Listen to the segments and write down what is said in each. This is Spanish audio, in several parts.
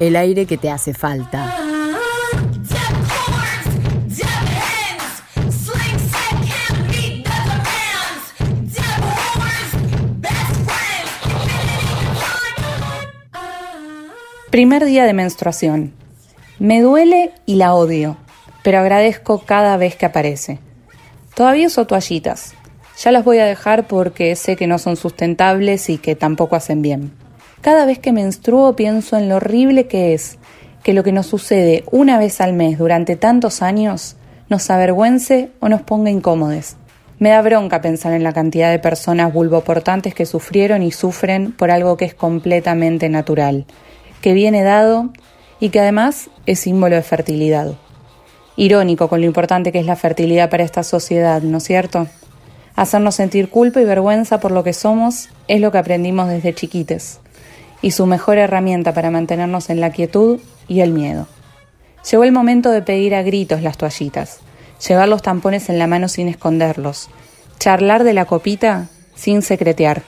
el aire que te hace falta. Primer día de menstruación. Me duele y la odio, pero agradezco cada vez que aparece. Todavía uso toallitas. Ya las voy a dejar porque sé que no son sustentables y que tampoco hacen bien. Cada vez que menstruo pienso en lo horrible que es que lo que nos sucede una vez al mes durante tantos años nos avergüence o nos ponga incómodos. Me da bronca pensar en la cantidad de personas vulvoportantes que sufrieron y sufren por algo que es completamente natural, que viene dado y que además es símbolo de fertilidad. Irónico con lo importante que es la fertilidad para esta sociedad, ¿no es cierto? Hacernos sentir culpa y vergüenza por lo que somos es lo que aprendimos desde chiquites y su mejor herramienta para mantenernos en la quietud y el miedo. Llegó el momento de pedir a gritos las toallitas, llevar los tampones en la mano sin esconderlos, charlar de la copita sin secretear,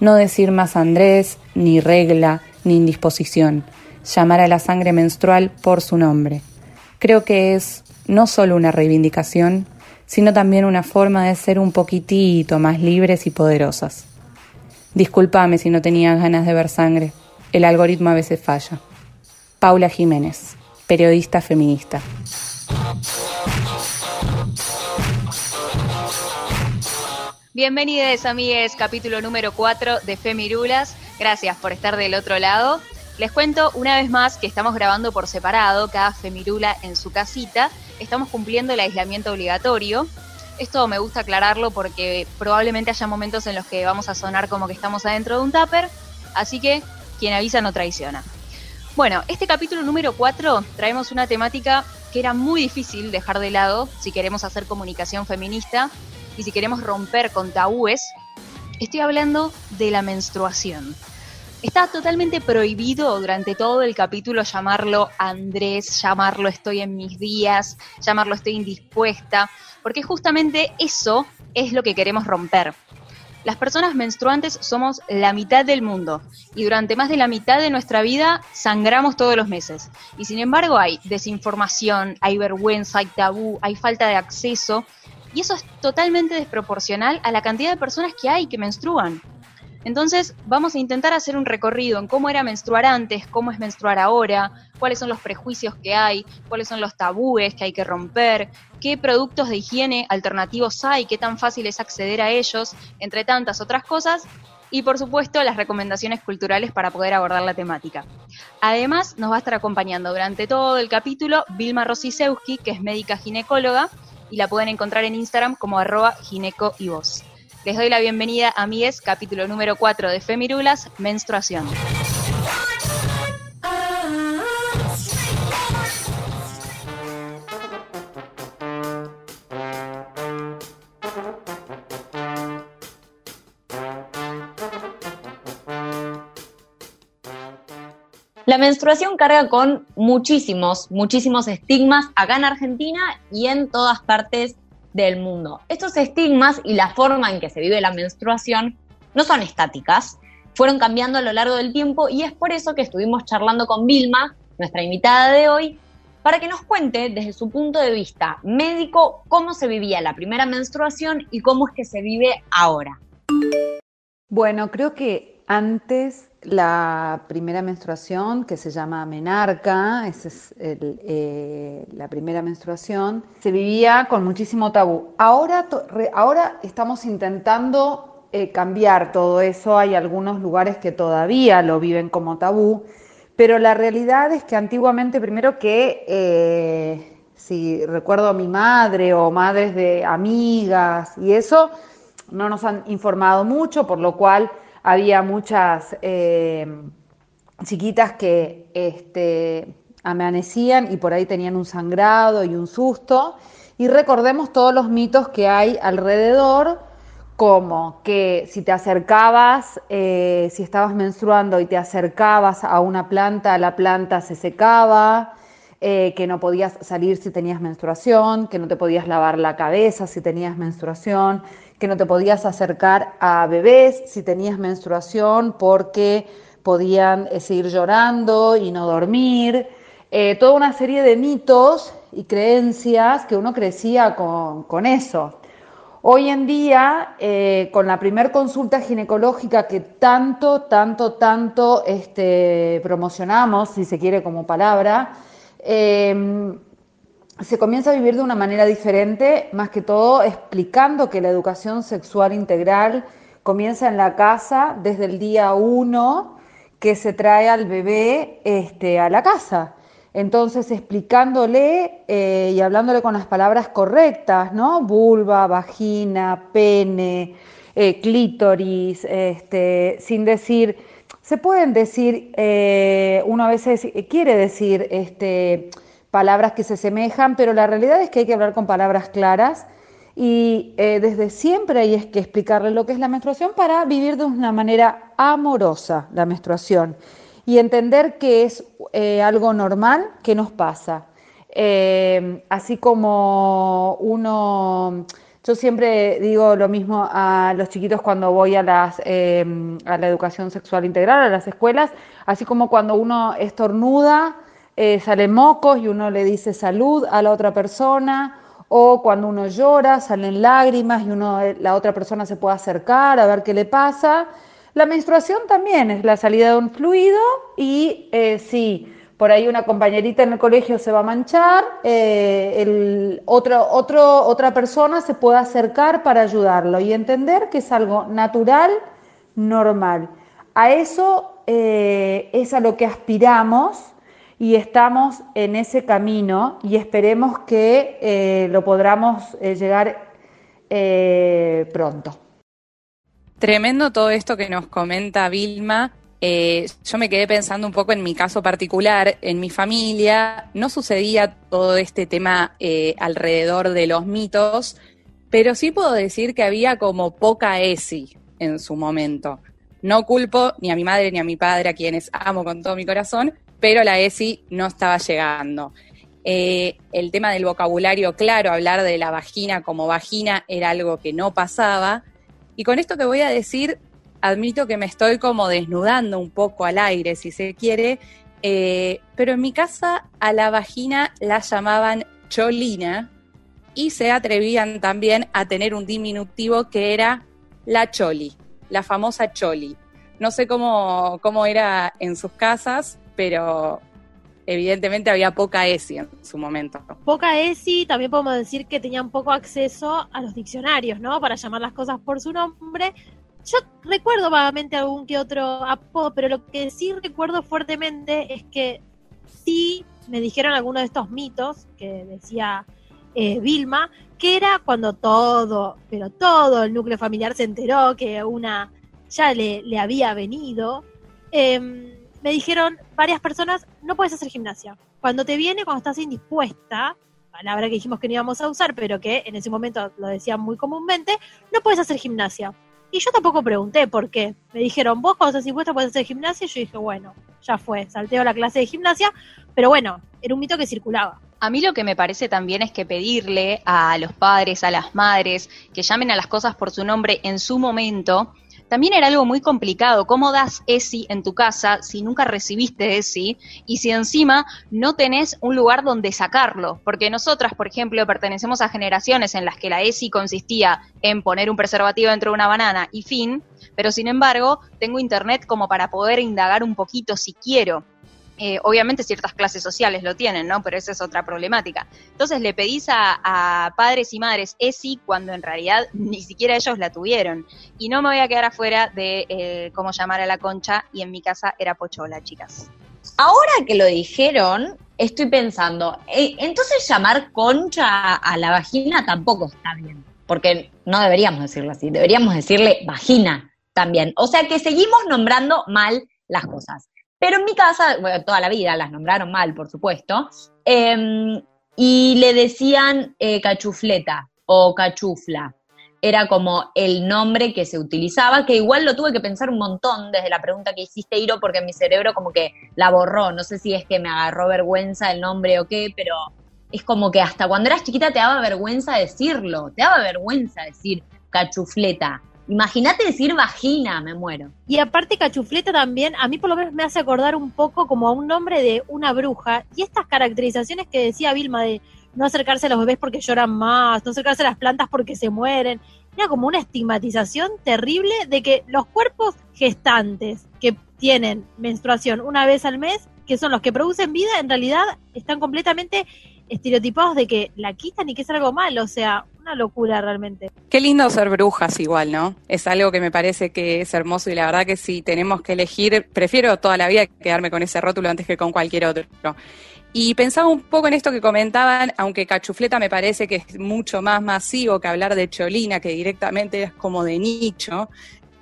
no decir más Andrés, ni regla, ni indisposición, llamar a la sangre menstrual por su nombre. Creo que es no solo una reivindicación, sino también una forma de ser un poquitito más libres y poderosas. Discúlpame si no tenía ganas de ver sangre. El algoritmo a veces falla. Paula Jiménez, periodista feminista. Bienvenidos, amigues, capítulo número 4 de Femirulas. Gracias por estar del otro lado. Les cuento una vez más que estamos grabando por separado, cada Femirula en su casita. Estamos cumpliendo el aislamiento obligatorio. Esto me gusta aclararlo porque probablemente haya momentos en los que vamos a sonar como que estamos adentro de un tupper, así que quien avisa no traiciona. Bueno, este capítulo número 4 traemos una temática que era muy difícil dejar de lado si queremos hacer comunicación feminista y si queremos romper con tabúes. Estoy hablando de la menstruación. Está totalmente prohibido durante todo el capítulo llamarlo Andrés, llamarlo estoy en mis días, llamarlo estoy indispuesta, porque justamente eso es lo que queremos romper. Las personas menstruantes somos la mitad del mundo y durante más de la mitad de nuestra vida sangramos todos los meses. Y sin embargo hay desinformación, hay vergüenza, hay tabú, hay falta de acceso y eso es totalmente desproporcional a la cantidad de personas que hay que menstruan. Entonces vamos a intentar hacer un recorrido en cómo era menstruar antes, cómo es menstruar ahora, cuáles son los prejuicios que hay, cuáles son los tabúes que hay que romper, qué productos de higiene alternativos hay, qué tan fácil es acceder a ellos, entre tantas otras cosas, y por supuesto las recomendaciones culturales para poder abordar la temática. Además, nos va a estar acompañando durante todo el capítulo Vilma Rosisewski, que es médica ginecóloga, y la pueden encontrar en Instagram como arroba gineco y voz. Les doy la bienvenida a Mies, capítulo número 4 de Femirulas, Menstruación. La menstruación carga con muchísimos, muchísimos estigmas acá en Argentina y en todas partes del mundo. Estos estigmas y la forma en que se vive la menstruación no son estáticas, fueron cambiando a lo largo del tiempo y es por eso que estuvimos charlando con Vilma, nuestra invitada de hoy, para que nos cuente desde su punto de vista médico cómo se vivía la primera menstruación y cómo es que se vive ahora. Bueno, creo que antes la primera menstruación, que se llama menarca, esa es eh, la primera menstruación, se vivía con muchísimo tabú. Ahora, ahora estamos intentando eh, cambiar todo eso, hay algunos lugares que todavía lo viven como tabú, pero la realidad es que antiguamente, primero que, eh, si recuerdo a mi madre o madres de amigas y eso, no nos han informado mucho, por lo cual había muchas eh, chiquitas que este, amanecían y por ahí tenían un sangrado y un susto. Y recordemos todos los mitos que hay alrededor, como que si te acercabas, eh, si estabas menstruando y te acercabas a una planta, la planta se secaba, eh, que no podías salir si tenías menstruación, que no te podías lavar la cabeza si tenías menstruación, que no te podías acercar a bebés si tenías menstruación porque podían eh, seguir llorando y no dormir. Eh, toda una serie de mitos y creencias que uno crecía con, eso. Hoy en día, eh, con la primer consulta ginecológica que tanto, tanto, tanto este, promocionamos, si se quiere como palabra, se comienza a vivir de una manera diferente, más que todo explicando que la educación sexual integral comienza en la casa desde el día uno que se trae al bebé este, a la casa. Entonces, explicándole eh, y hablándole con las palabras correctas, ¿no? Vulva, vagina, pene, eh, clítoris, este, sin decir, se pueden decir, eh, uno a veces quiere decir, este, palabras que se semejan, pero la realidad es que hay que hablar con palabras claras y eh, desde siempre hay que explicarle lo que es la menstruación para vivir de una manera amorosa la menstruación y entender que es eh, algo normal que nos pasa. Eh, así como uno, yo siempre digo lo mismo a los chiquitos cuando voy a, las, a la educación sexual integral, a las escuelas, así como cuando uno estornuda, eh, salen mocos y uno le dice salud a la otra persona, o cuando uno llora, salen lágrimas y uno, eh, la otra persona se puede acercar a ver qué le pasa. La menstruación también es la salida de un fluido y eh, si por ahí una compañerita en el colegio se va a manchar, el otro, otro, otra persona se puede acercar para ayudarlo y entender que es algo natural, normal. A eso es a lo que aspiramos y estamos en ese camino y esperemos que eh, lo podamos eh, llegar eh, pronto. Tremendo todo esto que nos comenta Vilma. yo me quedé pensando un poco en mi caso particular, en mi familia, no sucedía todo este tema alrededor de los mitos, pero sí puedo decir que había como poca ESI en su momento. No culpo ni a mi madre ni a mi padre, a quienes amo con todo mi corazón, pero la ESI no estaba llegando. Eh, el tema del vocabulario, claro, hablar de la vagina como vagina era algo que no pasaba. Y con esto que voy a decir, admito que me estoy como desnudando un poco al aire, si se quiere, eh, pero en mi casa a la vagina la llamaban cholina y se atrevían también a tener un diminutivo que era la choli, la famosa choli. No sé cómo, cómo era en sus casas, pero evidentemente había poca ESI en su momento. Poca ESI, también podemos decir que tenían poco acceso a los diccionarios, ¿no? Para llamar las cosas por su nombre. Yo recuerdo vagamente algún que otro apodo, pero lo que sí recuerdo fuertemente es que sí me dijeron algunos de estos mitos que decía eh, Vilma, que era cuando todo, pero todo el núcleo familiar se enteró que una ya le, le había venido. Eh, me dijeron varias personas, no puedes hacer gimnasia. Cuando te viene, cuando estás indispuesta, palabra que dijimos que no íbamos a usar, pero que en ese momento lo decían muy comúnmente, no puedes hacer gimnasia. Y yo tampoco pregunté por qué. Me dijeron, vos cuando estás indispuesta puedes hacer gimnasia. Y yo dije, bueno, ya fue, salteo la clase de gimnasia. Pero bueno, era un mito que circulaba. A mí lo que me parece también es que pedirle a los padres, a las madres, que llamen a las cosas por su nombre en su momento, también era algo muy complicado. ¿Cómo das ESI en tu casa si nunca recibiste ESI y si encima no tenés un lugar donde sacarlo? Porque nosotras, por ejemplo, pertenecemos a generaciones en las que la ESI consistía en poner un preservativo dentro de una banana y fin, pero sin embargo tengo internet como para poder indagar un poquito si quiero. Eh, obviamente ciertas clases sociales lo tienen, ¿no? Pero esa es otra problemática. Entonces le pedís a, padres y madres ESI cuando en realidad ni siquiera ellos la tuvieron. Y no me voy a quedar afuera de eh, cómo llamar a la concha y en mi casa era pochola, chicas. Ahora que lo dijeron, estoy pensando, eh, entonces llamar concha a la vagina tampoco está bien, porque no deberíamos decirlo así, deberíamos decirle vagina también. O sea que seguimos nombrando mal las cosas. Pero en mi casa, bueno, toda la vida las nombraron mal, por supuesto, em, y le decían eh, cachufleta o cachufla. Era como el nombre que se utilizaba, que igual lo tuve que pensar un montón desde la pregunta que hiciste, Iro, porque mi cerebro como que la borró. No sé si es que me agarró vergüenza el nombre o qué, pero es como que hasta cuando eras chiquita te daba vergüenza decirlo, te daba vergüenza decir cachufleta. Imagínate decir vagina, me muero. Y aparte cachufleta también, a mí por lo menos me hace acordar un poco como a un nombre de una bruja. Y estas caracterizaciones que decía Vilma de no acercarse a los bebés porque lloran más, no acercarse a las plantas porque se mueren. Era como una estigmatización terrible de que los cuerpos gestantes que tienen menstruación una vez al mes, que son los que producen vida, en realidad están completamente estereotipados de que la quitan y que es algo malo. O sea, una locura realmente. Qué lindo ser brujas igual, ¿no? Es algo que me parece que es hermoso y la verdad que si tenemos que elegir, prefiero toda la vida quedarme con ese rótulo antes que con cualquier otro. Y pensaba un poco en esto que comentaban, aunque cachufleta me parece que es mucho más masivo que hablar de cholina, que directamente es como de nicho,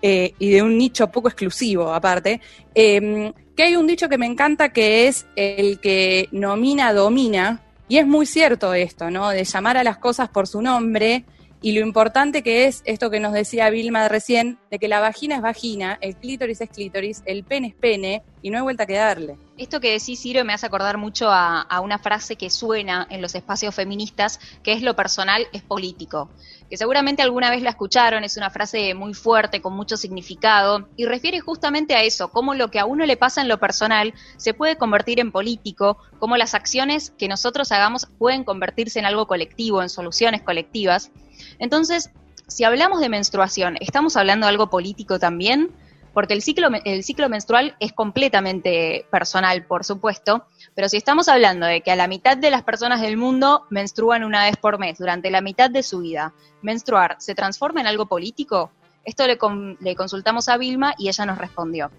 eh, y de un nicho poco exclusivo aparte, eh, que hay un dicho que me encanta que es el que nomina domina, y es muy cierto esto, ¿no? De llamar a las cosas por su nombre y lo importante que es esto que nos decía Vilma recién, de que la vagina es vagina, el clítoris es clítoris, el pene es pene y no hay vuelta que darle. Esto que decís, Ciro, me hace acordar mucho a, a una frase que suena en los espacios feministas, que es lo personal es político que seguramente alguna vez la escucharon, es una frase muy fuerte, con mucho significado, y refiere justamente a eso, cómo lo que a uno le pasa en lo personal se puede convertir en político, cómo las acciones que nosotros hagamos pueden convertirse en algo colectivo, en soluciones colectivas. Entonces, si hablamos de menstruación, ¿estamos hablando de algo político también? porque el ciclo, menstrual es completamente personal, por supuesto, pero si estamos hablando de que a la mitad de las personas del mundo menstruan una vez por mes durante la mitad de su vida, menstruar se transforma en algo político, esto le consultamos a Vilma y ella nos respondió.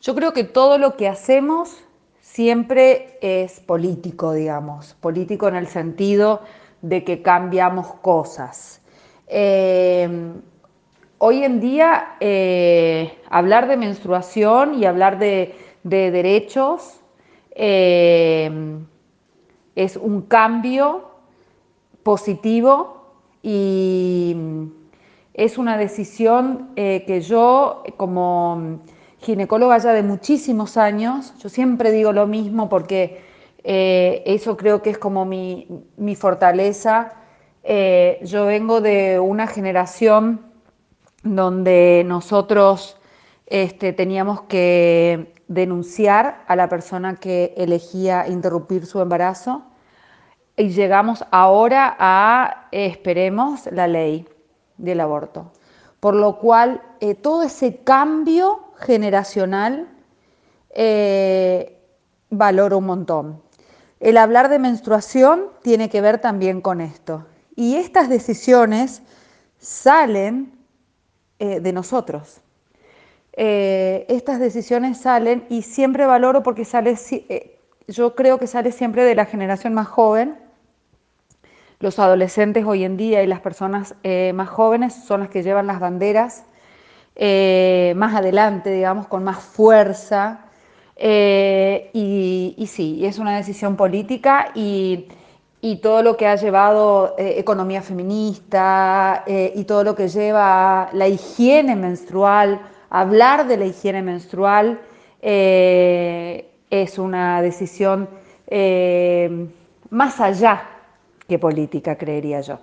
Yo creo que todo lo que hacemos siempre es político, digamos, político en el sentido de que cambiamos cosas. Eh, hoy en día eh, hablar de menstruación y hablar de, derechos eh, es un cambio positivo y es una decisión que yo como ginecóloga ya de muchísimos años, yo siempre digo lo mismo porque eso creo que es como mi, fortaleza. yo vengo de una generación donde nosotros este, teníamos que denunciar a la persona que elegía interrumpir su embarazo y llegamos ahora a, esperemos, la ley del aborto. Por lo cual, eh, todo ese cambio generacional eh, valoro un montón. El hablar de menstruación tiene que ver también con esto. Y estas decisiones salen eh, de nosotros. Eh, estas decisiones salen y siempre valoro porque sale, eh, yo creo que sale siempre de la generación más joven. Los adolescentes hoy en día y las personas más jóvenes son las que llevan las banderas más adelante, digamos, con más fuerza. Y, y, sí, es una decisión política y todo lo que ha llevado eh, economía feminista eh, y todo lo que lleva la higiene menstrual, hablar de la higiene menstrual eh, es una decisión más allá que política, creería yo.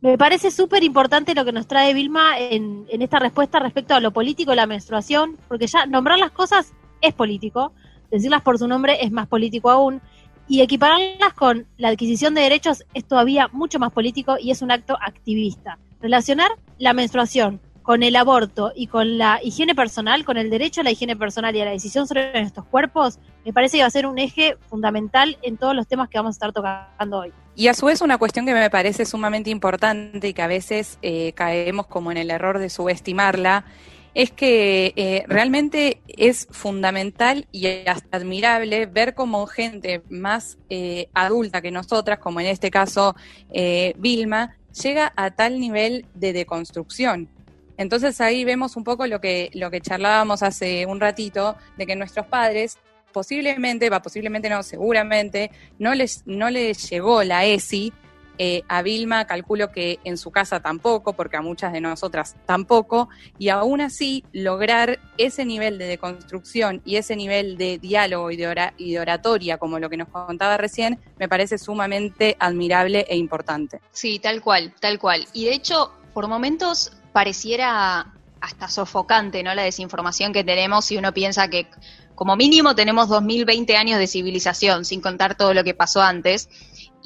Me parece súper importante lo que nos trae Vilma en, en esta respuesta respecto a lo político y la menstruación, porque ya nombrar las cosas es político, decirlas por su nombre es más político aún y equipararlas con la adquisición de derechos es todavía mucho más político y es un acto activista. Relacionar la menstruación con el aborto y con la higiene personal, con el derecho a la higiene personal y a la decisión sobre nuestros cuerpos, me parece que va a ser un eje fundamental en todos los temas que vamos a estar tocando hoy. Y a su vez una cuestión que me parece sumamente importante y que a veces eh, caemos como en el error de subestimarla, es que eh, realmente es fundamental y hasta admirable ver cómo gente más eh, adulta que nosotras, como en este caso eh, Vilma, llega a tal nivel de deconstrucción. Entonces ahí vemos un poco lo que, lo que charlábamos hace un ratito, de que nuestros padres posiblemente, va, posiblemente no, seguramente, no les, no les llegó la ESI. Eh, a Vilma calculo que en su casa tampoco, porque a muchas de nosotras tampoco, y aún así lograr ese nivel de deconstrucción y ese nivel de diálogo y de, y de oratoria, como lo que nos contaba recién, me parece sumamente admirable e importante. Sí, tal cual, tal cual. Y de hecho, por momentos pareciera hasta sofocante, ¿no? La desinformación que tenemos si uno piensa que como mínimo tenemos 2020 años de civilización, sin contar todo lo que pasó antes.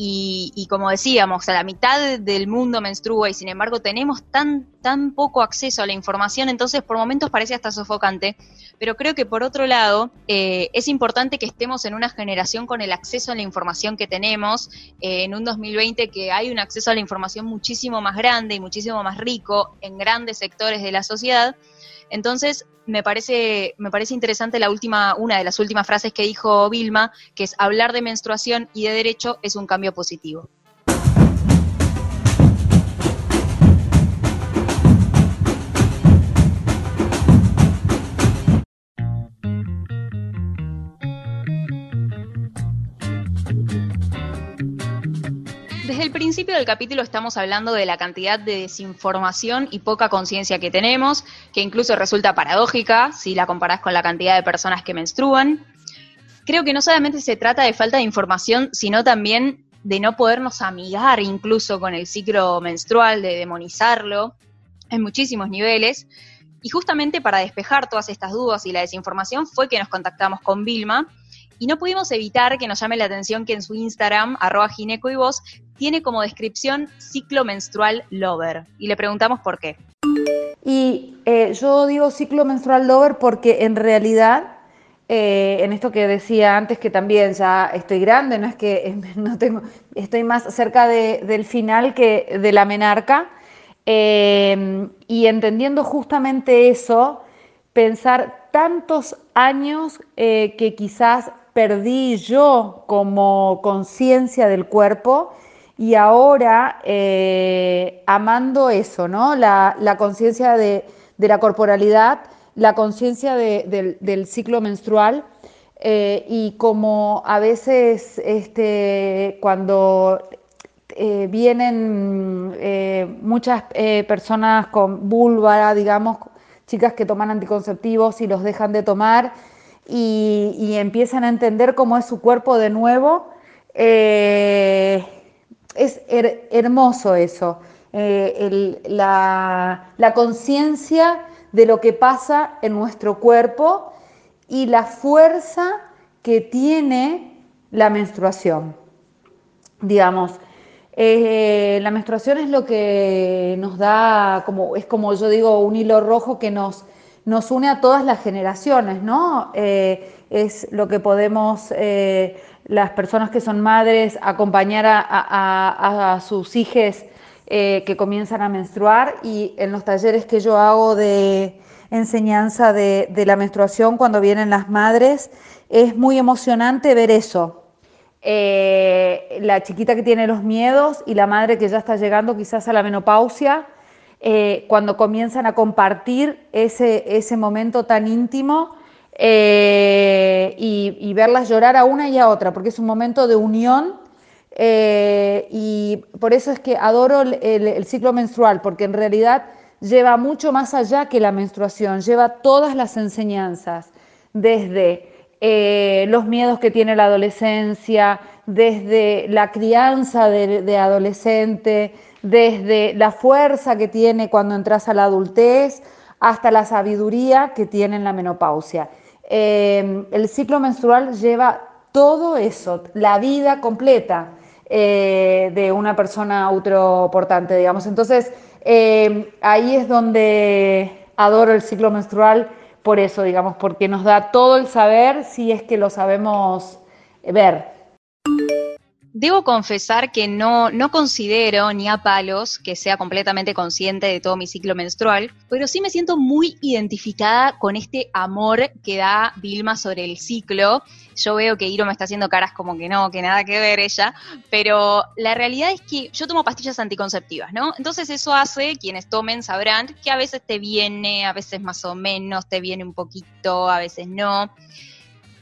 Y, como decíamos, a la mitad del mundo menstrua y sin embargo tenemos tan, tan poco acceso a la información, entonces por momentos parece hasta sofocante, pero creo que por otro lado eh, es importante que estemos en una generación con el acceso a la información que tenemos, eh, en un 2020 que hay un acceso a la información muchísimo más grande y muchísimo más rico en grandes sectores de la sociedad. Entonces, me parece, me parece interesante la última, una de las últimas frases que dijo Vilma, que es hablar de menstruación y de derecho es un cambio positivo. El principio del capítulo estamos hablando de la cantidad de desinformación y poca conciencia que tenemos, que incluso resulta paradójica si la comparás con la cantidad de personas que menstruan. Creo que no solamente se trata de falta de información, sino también de no podernos amigar incluso con el ciclo menstrual, de demonizarlo en muchísimos niveles. Y justamente para despejar todas estas dudas y la desinformación fue que nos contactamos con Vilma, y no pudimos evitar que nos llame la atención que en su Instagram, arroba gineco y voz, tiene como descripción ciclo menstrual lover. Y le preguntamos por qué. Y eh, yo digo ciclo menstrual lover porque en realidad, eh, en esto que decía antes, que también ya estoy grande, no es que no tengo, estoy más cerca del final que de la menarca. Eh, y entendiendo justamente eso, pensar tantos años que quizás perdí yo como conciencia del cuerpo y ahora eh, amando eso, ¿no? La, conciencia de, la corporalidad, la conciencia del, ciclo menstrual eh, y como a veces este, cuando eh, vienen muchas personas con vulva, digamos, chicas que toman anticonceptivos y los dejan de tomar, y, empiezan a entender cómo es su cuerpo de nuevo. Es hermoso eso, eh, la, conciencia de lo que pasa en nuestro cuerpo y la fuerza que tiene la menstruación. Digamos, eh, la menstruación es lo que nos da, como, es como yo digo, un hilo rojo que nos, nos une a todas las generaciones, ¿no? Eh, es lo que podemos, las personas que son madres, acompañar a, sus hijos eh, que comienzan a menstruar y en los talleres que yo hago de enseñanza de, la menstruación cuando vienen las madres, es muy emocionante ver eso. la chiquita que tiene los miedos y la madre que ya está llegando quizás a la menopausia, eh, cuando comienzan a compartir ese, ese momento tan íntimo eh, y, verlas llorar a una y a otra, porque es un momento de unión eh, y por eso es que adoro el, ciclo menstrual, porque en realidad lleva mucho más allá que la menstruación, lleva todas las enseñanzas, desde los miedos que tiene la adolescencia, desde la crianza de adolescente, desde la fuerza que tiene cuando entras a la adultez hasta la sabiduría que tiene en la menopausia. Eh, el ciclo menstrual lleva todo eso, la vida completa eh, de una persona uteroportante, digamos. Entonces, eh, ahí es donde adoro el ciclo menstrual por eso, digamos, porque nos da todo el saber si es que lo sabemos ver. Debo confesar que no, no considero ni a palos que sea completamente consciente de todo mi ciclo menstrual, pero sí me siento muy identificada con este amor que da Vilma sobre el ciclo. Yo veo que Iro me está haciendo caras como que no, que nada que ver ella, pero la realidad es que yo tomo pastillas anticonceptivas, ¿no? Entonces eso hace, quienes tomen sabrán, que a veces te viene, a veces más o menos, te viene un poquito, a veces no.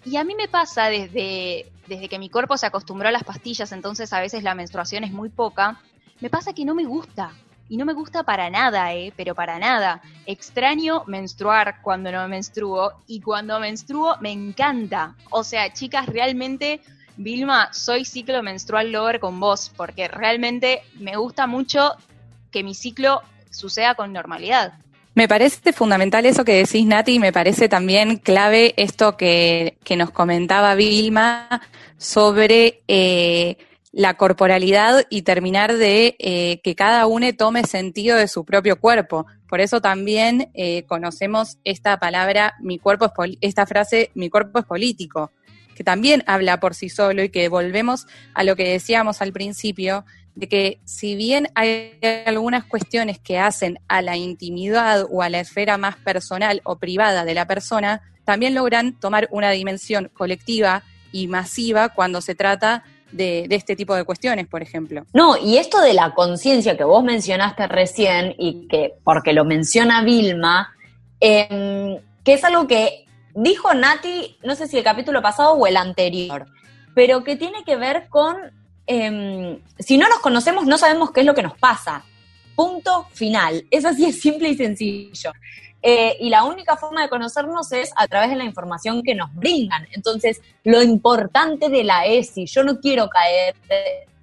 Y a mí me pasa desde, desde que mi cuerpo se acostumbró a las pastillas, entonces a veces la menstruación es muy poca, me pasa que no me gusta. Y no me gusta para nada, ¿eh? Pero para nada. Extraño menstruar cuando no menstruo y cuando menstruo me encanta. O sea, chicas, realmente, Vilma, soy ciclo menstrual lover con vos, porque realmente me gusta mucho que mi ciclo suceda con normalidad. Me parece fundamental eso que decís, Nati, y me parece también clave esto que, nos comentaba Vilma sobre eh, la corporalidad y terminar de eh, que cada uno tome sentido de su propio cuerpo. Por eso también eh, conocemos esta palabra, mi cuerpo es esta frase, mi cuerpo es político, que también habla por sí solo y que volvemos a lo que decíamos al principio, de que si bien hay algunas cuestiones que hacen a la intimidad o a la esfera más personal o privada de la persona, también logran tomar una dimensión colectiva y masiva cuando se trata de, este tipo de cuestiones, por ejemplo. No, y esto de la conciencia que vos mencionaste recién y que, porque lo menciona Vilma, em, que es algo que dijo Nati, no sé si el capítulo pasado o el anterior, pero que tiene que ver con Em, si no nos conocemos, no sabemos qué es lo que nos pasa. Punto final. Es así, es simple y sencillo. Eh, y la única forma de conocernos es a través de la información que nos brindan. Entonces, lo importante de la ESI, yo no quiero caer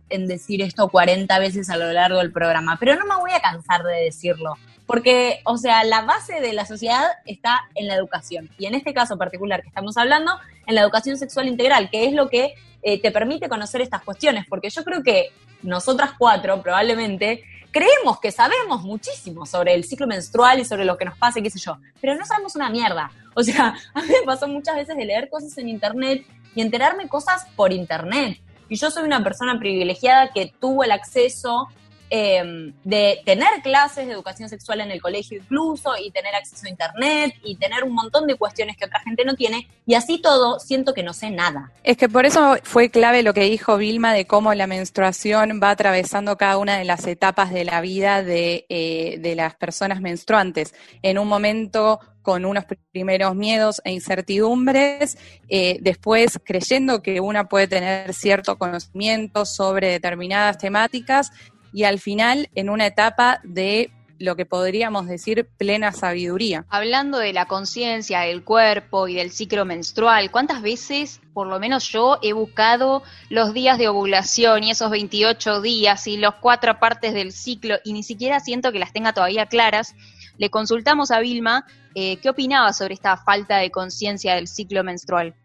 en decir esto 40 veces a lo largo del programa, pero no me voy a cansar de decirlo, porque, o sea, la base de la sociedad está en la educación, y en este caso particular que estamos hablando, en la educación sexual integral, que es lo que eh, te permite conocer estas cuestiones, porque yo creo que nosotras cuatro probablemente creemos que sabemos muchísimo sobre el ciclo menstrual y sobre lo que nos pasa y qué sé yo, pero no sabemos una mierda. O sea, a mí me pasó muchas veces de leer cosas en internet y enterarme cosas por internet. Y yo soy una persona privilegiada que tuvo el acceso Em, de tener clases de educación sexual en el colegio incluso y tener acceso a internet y tener un montón de cuestiones que otra gente no tiene y así todo siento que no sé nada. Es que por eso fue clave lo que dijo Vilma de cómo la menstruación va atravesando cada una de las etapas de la vida de, eh, de las personas menstruantes. En un momento con unos primeros miedos e incertidumbres, eh, después creyendo que una puede tener cierto conocimiento sobre determinadas temáticas y al final en una etapa de lo que podríamos decir plena sabiduría. Hablando de la conciencia, del cuerpo y del ciclo menstrual, ¿cuántas veces, por lo menos yo, he buscado los días de ovulación y esos 28 días y las cuatro partes del ciclo y ni siquiera siento que las tenga todavía claras? Le consultamos a Vilma eh, qué opinaba sobre esta falta de conciencia del ciclo menstrual.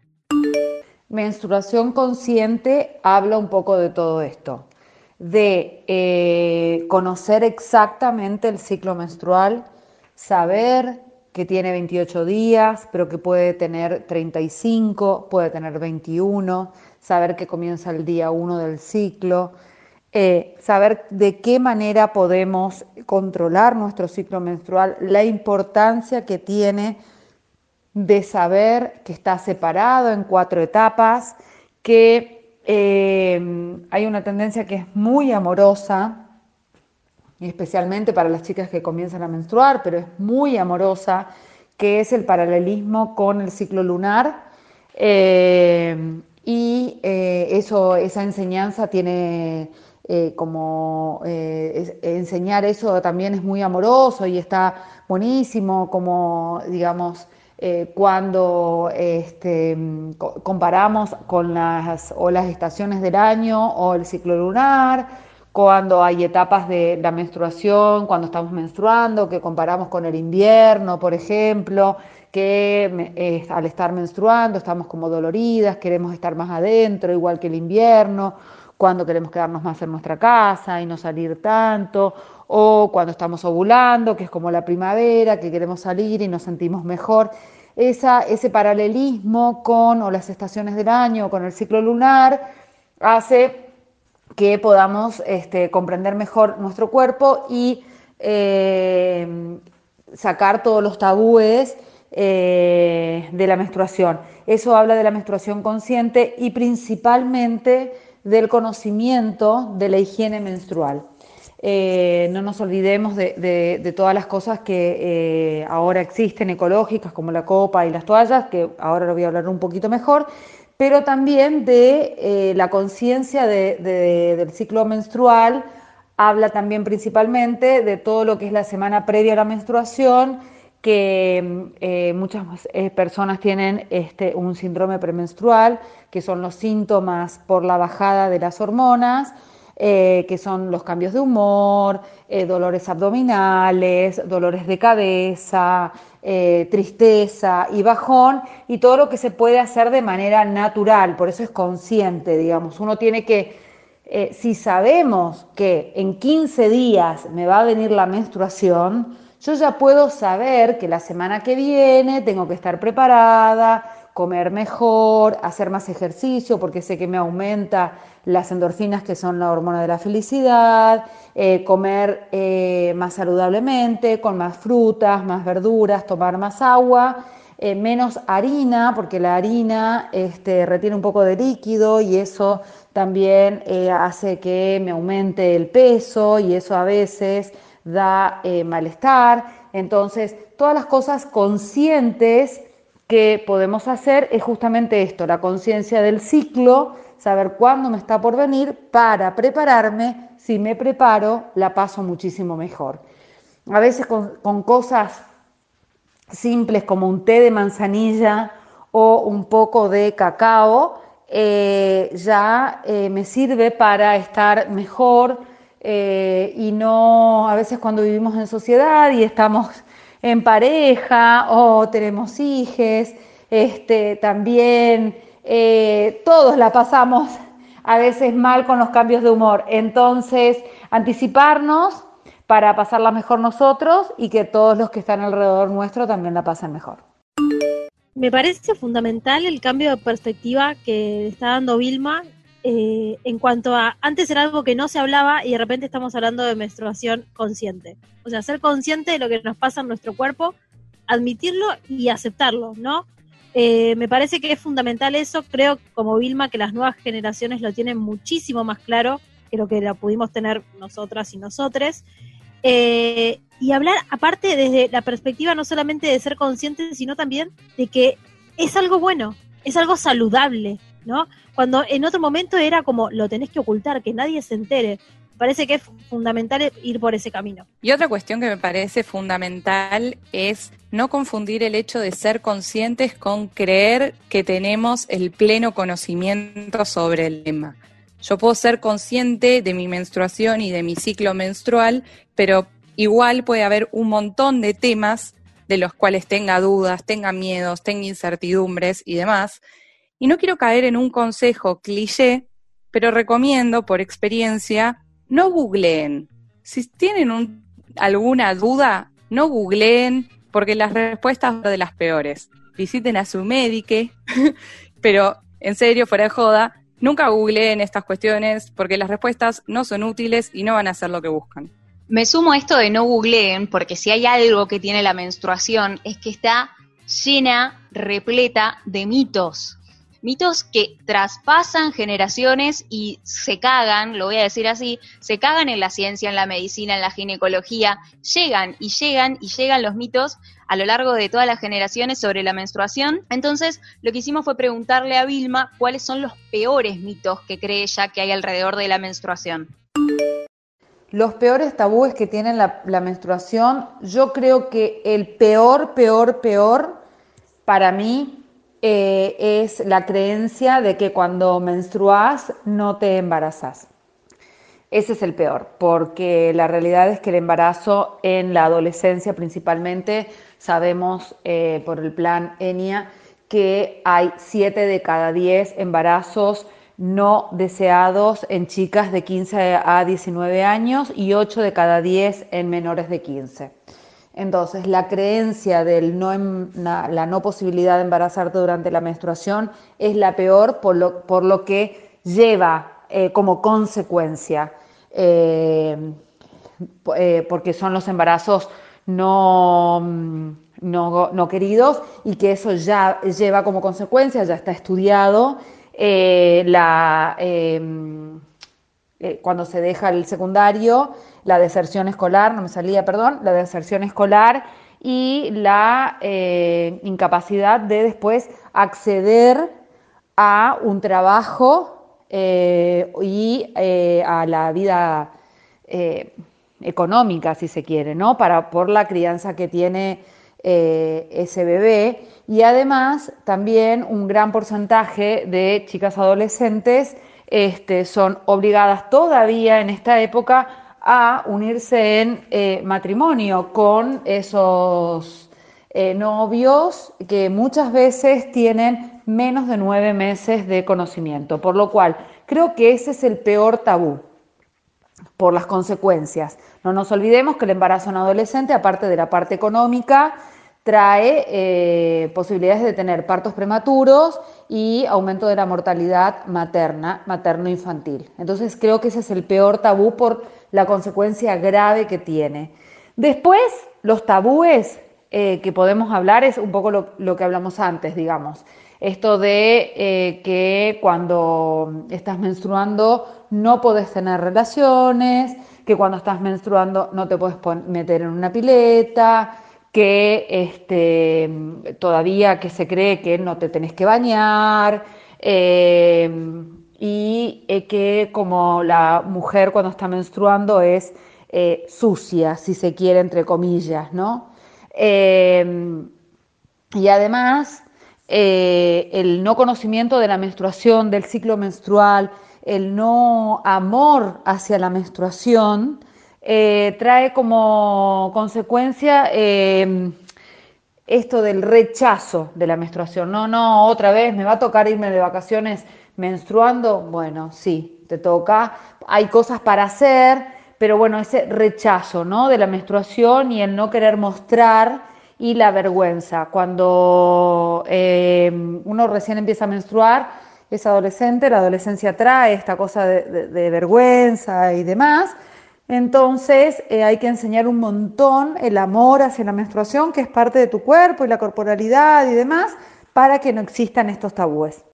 Menstruación consciente habla un poco de todo esto de eh, conocer exactamente el ciclo menstrual, saber que tiene 28 días, pero que puede tener 35, puede tener 21, saber que comienza el día 1 del ciclo, eh, saber de qué manera podemos controlar nuestro ciclo menstrual, la importancia que tiene de saber que está separado en cuatro etapas, que eh, hay una tendencia que es muy amorosa, especialmente para las chicas que comienzan a menstruar, pero es muy amorosa, que es el paralelismo con el ciclo lunar. Eh, y eh, eso, esa enseñanza tiene como enseñar eso también es muy amoroso y está buenísimo, como digamos, eh, cuando este, comparamos con las, o las estaciones del año o el ciclo lunar, cuando hay etapas de la menstruación, cuando estamos menstruando, que comparamos con el invierno, por ejemplo, que al estar menstruando estamos como doloridas, queremos estar más adentro, igual que el invierno, cuando queremos quedarnos más en nuestra casa y no salir tanto, o cuando estamos ovulando, que es como la primavera, que queremos salir y nos sentimos mejor. Esa, ese paralelismo con o las estaciones del año o con el ciclo lunar hace que podamos este, comprender mejor nuestro cuerpo y eh, sacar todos los tabúes eh, de la menstruación. Eso habla de la menstruación consciente y principalmente del conocimiento de la higiene menstrual. Eh, no nos olvidemos de, todas las cosas que ahora existen ecológicas, como la copa y las toallas, que ahora lo voy a hablar un poquito mejor, pero también de la conciencia del ciclo menstrual, habla también principalmente de todo lo que es la semana previa a la menstruación, que eh, muchas eh, personas tienen este, un síndrome premenstrual, que son los síntomas por la bajada de las hormonas, eh, que son los cambios de humor, dolores abdominales, dolores de cabeza, tristeza y bajón, y todo lo que se puede hacer de manera natural, por eso es consciente, digamos, uno tiene que eh, si sabemos que en 15 días me va a venir la menstruación, yo ya puedo saber que la semana que viene tengo que estar preparada, comer mejor, hacer más ejercicio porque sé que me aumenta las endorfinas que son la hormona de la felicidad, eh, comer eh, más saludablemente, con más frutas, más verduras, tomar más agua. menos harina, porque la harina este, retiene un poco de líquido y eso también eh, hace que me aumente el peso y eso a veces da eh, malestar. Entonces, todas las cosas conscientes que podemos hacer es justamente esto, la conciencia del ciclo, saber cuándo me está por venir para prepararme. Si me preparo, la paso muchísimo mejor. A veces con cosas simples como un té de manzanilla o un poco de cacao, eh, ya eh, me sirve para estar mejor eh, y no, a veces cuando vivimos en sociedad y estamos en pareja o tenemos hijos, este, también todos la pasamos a veces mal con los cambios de humor. Entonces, anticiparnos para pasarla mejor nosotros y que todos los que están alrededor nuestro también la pasen mejor me parece fundamental el cambio de perspectiva que está dando Vilma eh, en cuanto a, antes era algo que no se hablaba y de repente estamos hablando de menstruación consciente. O sea, ser consciente de lo que nos pasa en nuestro cuerpo, admitirlo y aceptarlo, ¿no? Eh, me parece que es fundamental eso, creo como Vilma que las nuevas generaciones lo tienen muchísimo más claro que lo que lo pudimos tener nosotras y nosotres. Eh, y hablar aparte desde la perspectiva no solamente de ser consciente, sino también de que es algo bueno, es algo saludable, Cuando en otro momento era como lo tenés que ocultar, que nadie se entere. Parece que es fundamental ir por ese camino. Y otra cuestión que me parece fundamental es no confundir el hecho de ser conscientes con creer que tenemos el pleno conocimiento sobre el tema. Yo puedo ser consciente de mi menstruación y de mi ciclo menstrual, pero igual puede haber un montón de temas de los cuales tenga dudas, tenga miedos, tenga incertidumbres y demás. Y no quiero caer en un consejo cliché, pero recomiendo por experiencia, no googleen. Si tienen alguna duda, no googleen porque las respuestas son de las peores. Visiten a su médico, pero en serio, fuera de joda, nunca googleen estas cuestiones porque las respuestas no son útiles y no van a hacer lo que buscan. Me sumo a esto de no googleen, porque si hay algo que tiene la menstruación es que está llena, repleta de mitos. Mitos que traspasan generaciones y se cagan, lo voy a decir así, se cagan en la ciencia, en la medicina, en la ginecología, llegan y llegan y llegan los mitos a lo largo de todas las generaciones sobre la menstruación. Entonces, lo que hicimos fue preguntarle a Vilma cuáles son los peores mitos que cree ella que hay alrededor de la menstruación. Los peores tabúes que tiene la, menstruación, yo creo que el peor, peor, peor para mí eh, es la creencia de que cuando menstruas no te embarazas. Ese es el peor, porque la realidad es que el embarazo en la adolescencia principalmente, sabemos eh, por el plan ENIA que hay 7 de cada 10 embarazos no deseados en chicas de 15 a 19 años y 8 de cada 10 en menores de 15. Entonces, la creencia de em, la no posibilidad de embarazarte durante la menstruación es la peor por lo, que lleva eh, como consecuencia, eh, eh, porque son los embarazos no, no, no, queridos y que eso ya lleva como consecuencia, ya está estudiado, la, cuando se deja el secundario, la deserción escolar, no me salía, perdón, la deserción escolar y la incapacidad de después acceder a un trabajo eh, y eh, a la vida eh, económica, si se quiere, ¿no? Para, por la crianza que tiene ese bebé. Y además, también un gran porcentaje de chicas adolescentes este, son obligadas todavía en esta época a unirse en matrimonio con esos novios que muchas veces tienen menos de nueve meses de conocimiento, por lo cual creo que ese es el peor tabú por las consecuencias. No nos olvidemos que el embarazo en adolescente, aparte de la parte económica, trae eh, posibilidades de tener partos prematuros y aumento de la mortalidad materna, materno-infantil. Entonces creo que ese es el peor tabú por la consecuencia grave que tiene. Después, los tabúes eh, que podemos hablar es un poco lo que hablamos antes, digamos. Esto de eh, que cuando estás menstruando no podés tener relaciones, que cuando estás menstruando no te puedes meter en una pileta, que este, todavía que se cree que no te tenés que bañar, eh, y eh, que como la mujer cuando está menstruando es sucia, si se quiere, entre comillas, ¿no? y además eh, el no conocimiento de la menstruación, del ciclo menstrual, el no amor hacia la menstruación, eh, trae como consecuencia em, esto del rechazo de la menstruación. No, no, otra vez me va a tocar irme de vacaciones menstruando. Bueno, sí, te toca. Hay cosas para hacer, pero bueno, ese rechazo ¿no? de la menstruación y el no querer mostrar y la vergüenza. Cuando eh, uno recién empieza a menstruar, es adolescente, la adolescencia trae esta cosa de, vergüenza y demás. Entonces eh, hay que enseñar un montón el amor hacia la menstruación, que es parte de tu cuerpo y la corporalidad y demás, para que no existan estos tabúes.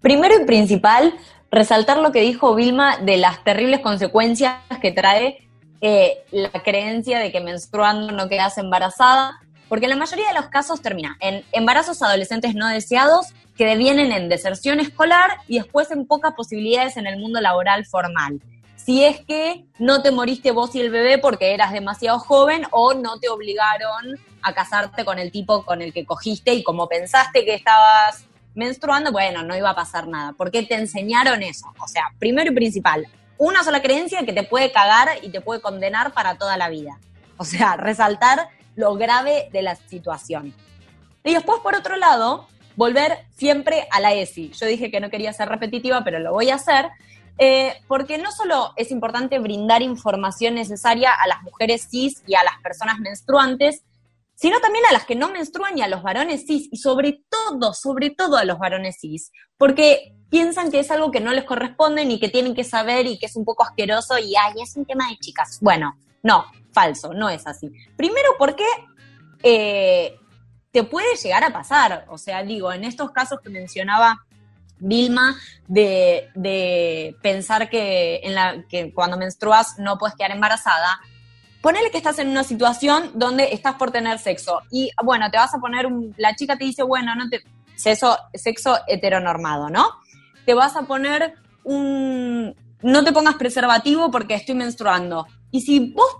Primero y principal, resaltar lo que dijo Vilma de las terribles consecuencias que trae eh, la creencia de que menstruando no quedas embarazada, porque la mayoría de los casos termina en embarazos adolescentes no deseados que devienen en deserción escolar y después en pocas posibilidades en el mundo laboral formal. Si es que no te moriste vos y el bebé porque eras demasiado joven o no te obligaron a casarte con el tipo con el que cogiste y como pensaste que estabas menstruando, bueno, no iba a pasar nada. porque te enseñaron eso? O sea, primero y principal, una sola creencia que te puede cagar y te puede condenar para toda la vida. O sea, resaltar lo grave de la situación. Y después, por otro lado, volver siempre a la ESI. Yo dije que no quería ser repetitiva, pero lo voy a hacer, eh, porque no solo es importante brindar información necesaria a las mujeres cis y a las personas menstruantes, sino también a las que no menstruan y a los varones cis, y sobre todo, sobre todo a los varones cis, porque piensan que es algo que no les corresponde ni que tienen que saber y que es un poco asqueroso y, ay, es un tema de chicas. Bueno, no, falso, no es así. Primero porque eh, te puede llegar a pasar, o sea, digo, en estos casos que mencionaba Vilma, de, pensar que, en la, que cuando menstruas no puedes quedar embarazada, ponele que estás en una situación donde estás por tener sexo y bueno, te vas a poner, un, la chica te dice, bueno, no te, sexo, sexo heteronormado, ¿no? Te vas a poner un, no te pongas preservativo porque estoy menstruando. Y si vos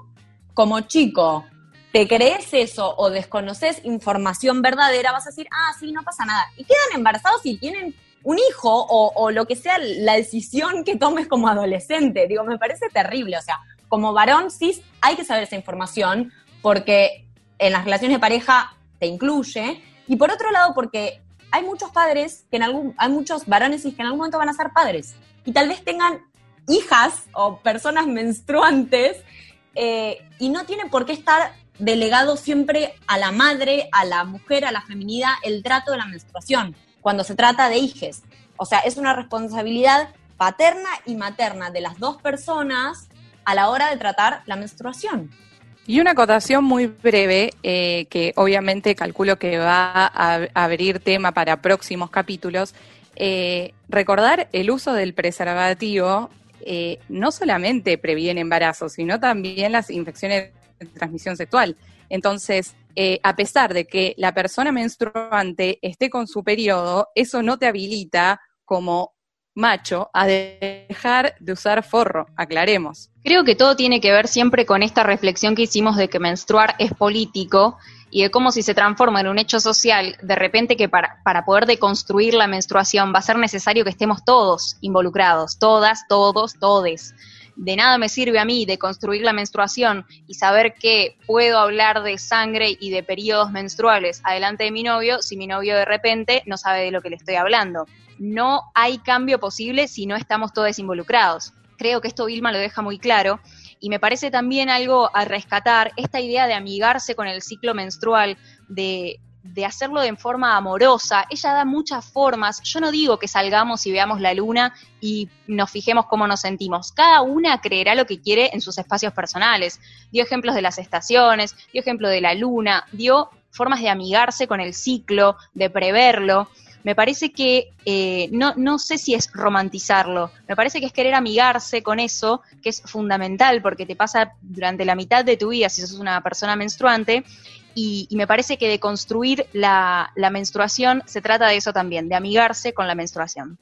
como chico te crees eso o desconoces información verdadera, vas a decir, ah, sí, no pasa nada. Y quedan embarazados y tienen un hijo o, lo que sea la decisión que tomes como adolescente. Digo, me parece terrible. O sea, como varón cis hay que saber esa información porque en las relaciones de pareja te incluye. Y por otro lado, porque hay muchos padres que en algún, hay muchos varones cis que en algún momento van a ser padres y tal vez tengan hijas o personas menstruantes eh, y no tiene por qué estar delegado siempre a la madre, a la mujer, a la feminidad, el trato de la menstruación, cuando se trata de hijes. O sea, es una responsabilidad paterna y materna de las dos personas a la hora de tratar la menstruación. Y una acotación muy breve, eh, que obviamente calculo que va a abrir tema para próximos capítulos. Eh, recordar el uso del preservativo eh, no solamente previene embarazos, sino también las infecciones de transmisión sexual. Entonces, a pesar de que la persona menstruante esté con su periodo, eso no te habilita como macho a dejar de usar forro, aclaremos. Creo que todo tiene que ver siempre con esta reflexión que hicimos de que menstruar es político y de cómo si se transforma en un hecho social, de repente que para, para poder deconstruir la menstruación va a ser necesario que estemos todos involucrados, todas, todos, todes. De nada me sirve a mí deconstruir la menstruación y saber que puedo hablar de sangre y de periodos menstruales adelante de mi novio si mi novio de repente no sabe de lo que le estoy hablando no hay cambio posible si no estamos todos involucrados. Creo que esto Vilma lo deja muy claro y me parece también algo a rescatar, esta idea de amigarse con el ciclo menstrual, de, de hacerlo de forma amorosa. Ella da muchas formas. Yo no digo que salgamos y veamos la luna y nos fijemos cómo nos sentimos. Cada una creerá lo que quiere en sus espacios personales. Dio ejemplos de las estaciones, dio ejemplo de la luna, dio formas de amigarse con el ciclo, de preverlo me parece que eh, no, no sé si es romantizarlo, me parece que es querer amigarse con eso, que es fundamental porque te pasa durante la mitad de tu vida si sos una persona menstruante, y, me parece que de construir la, menstruación se trata de eso también, de amigarse con la menstruación.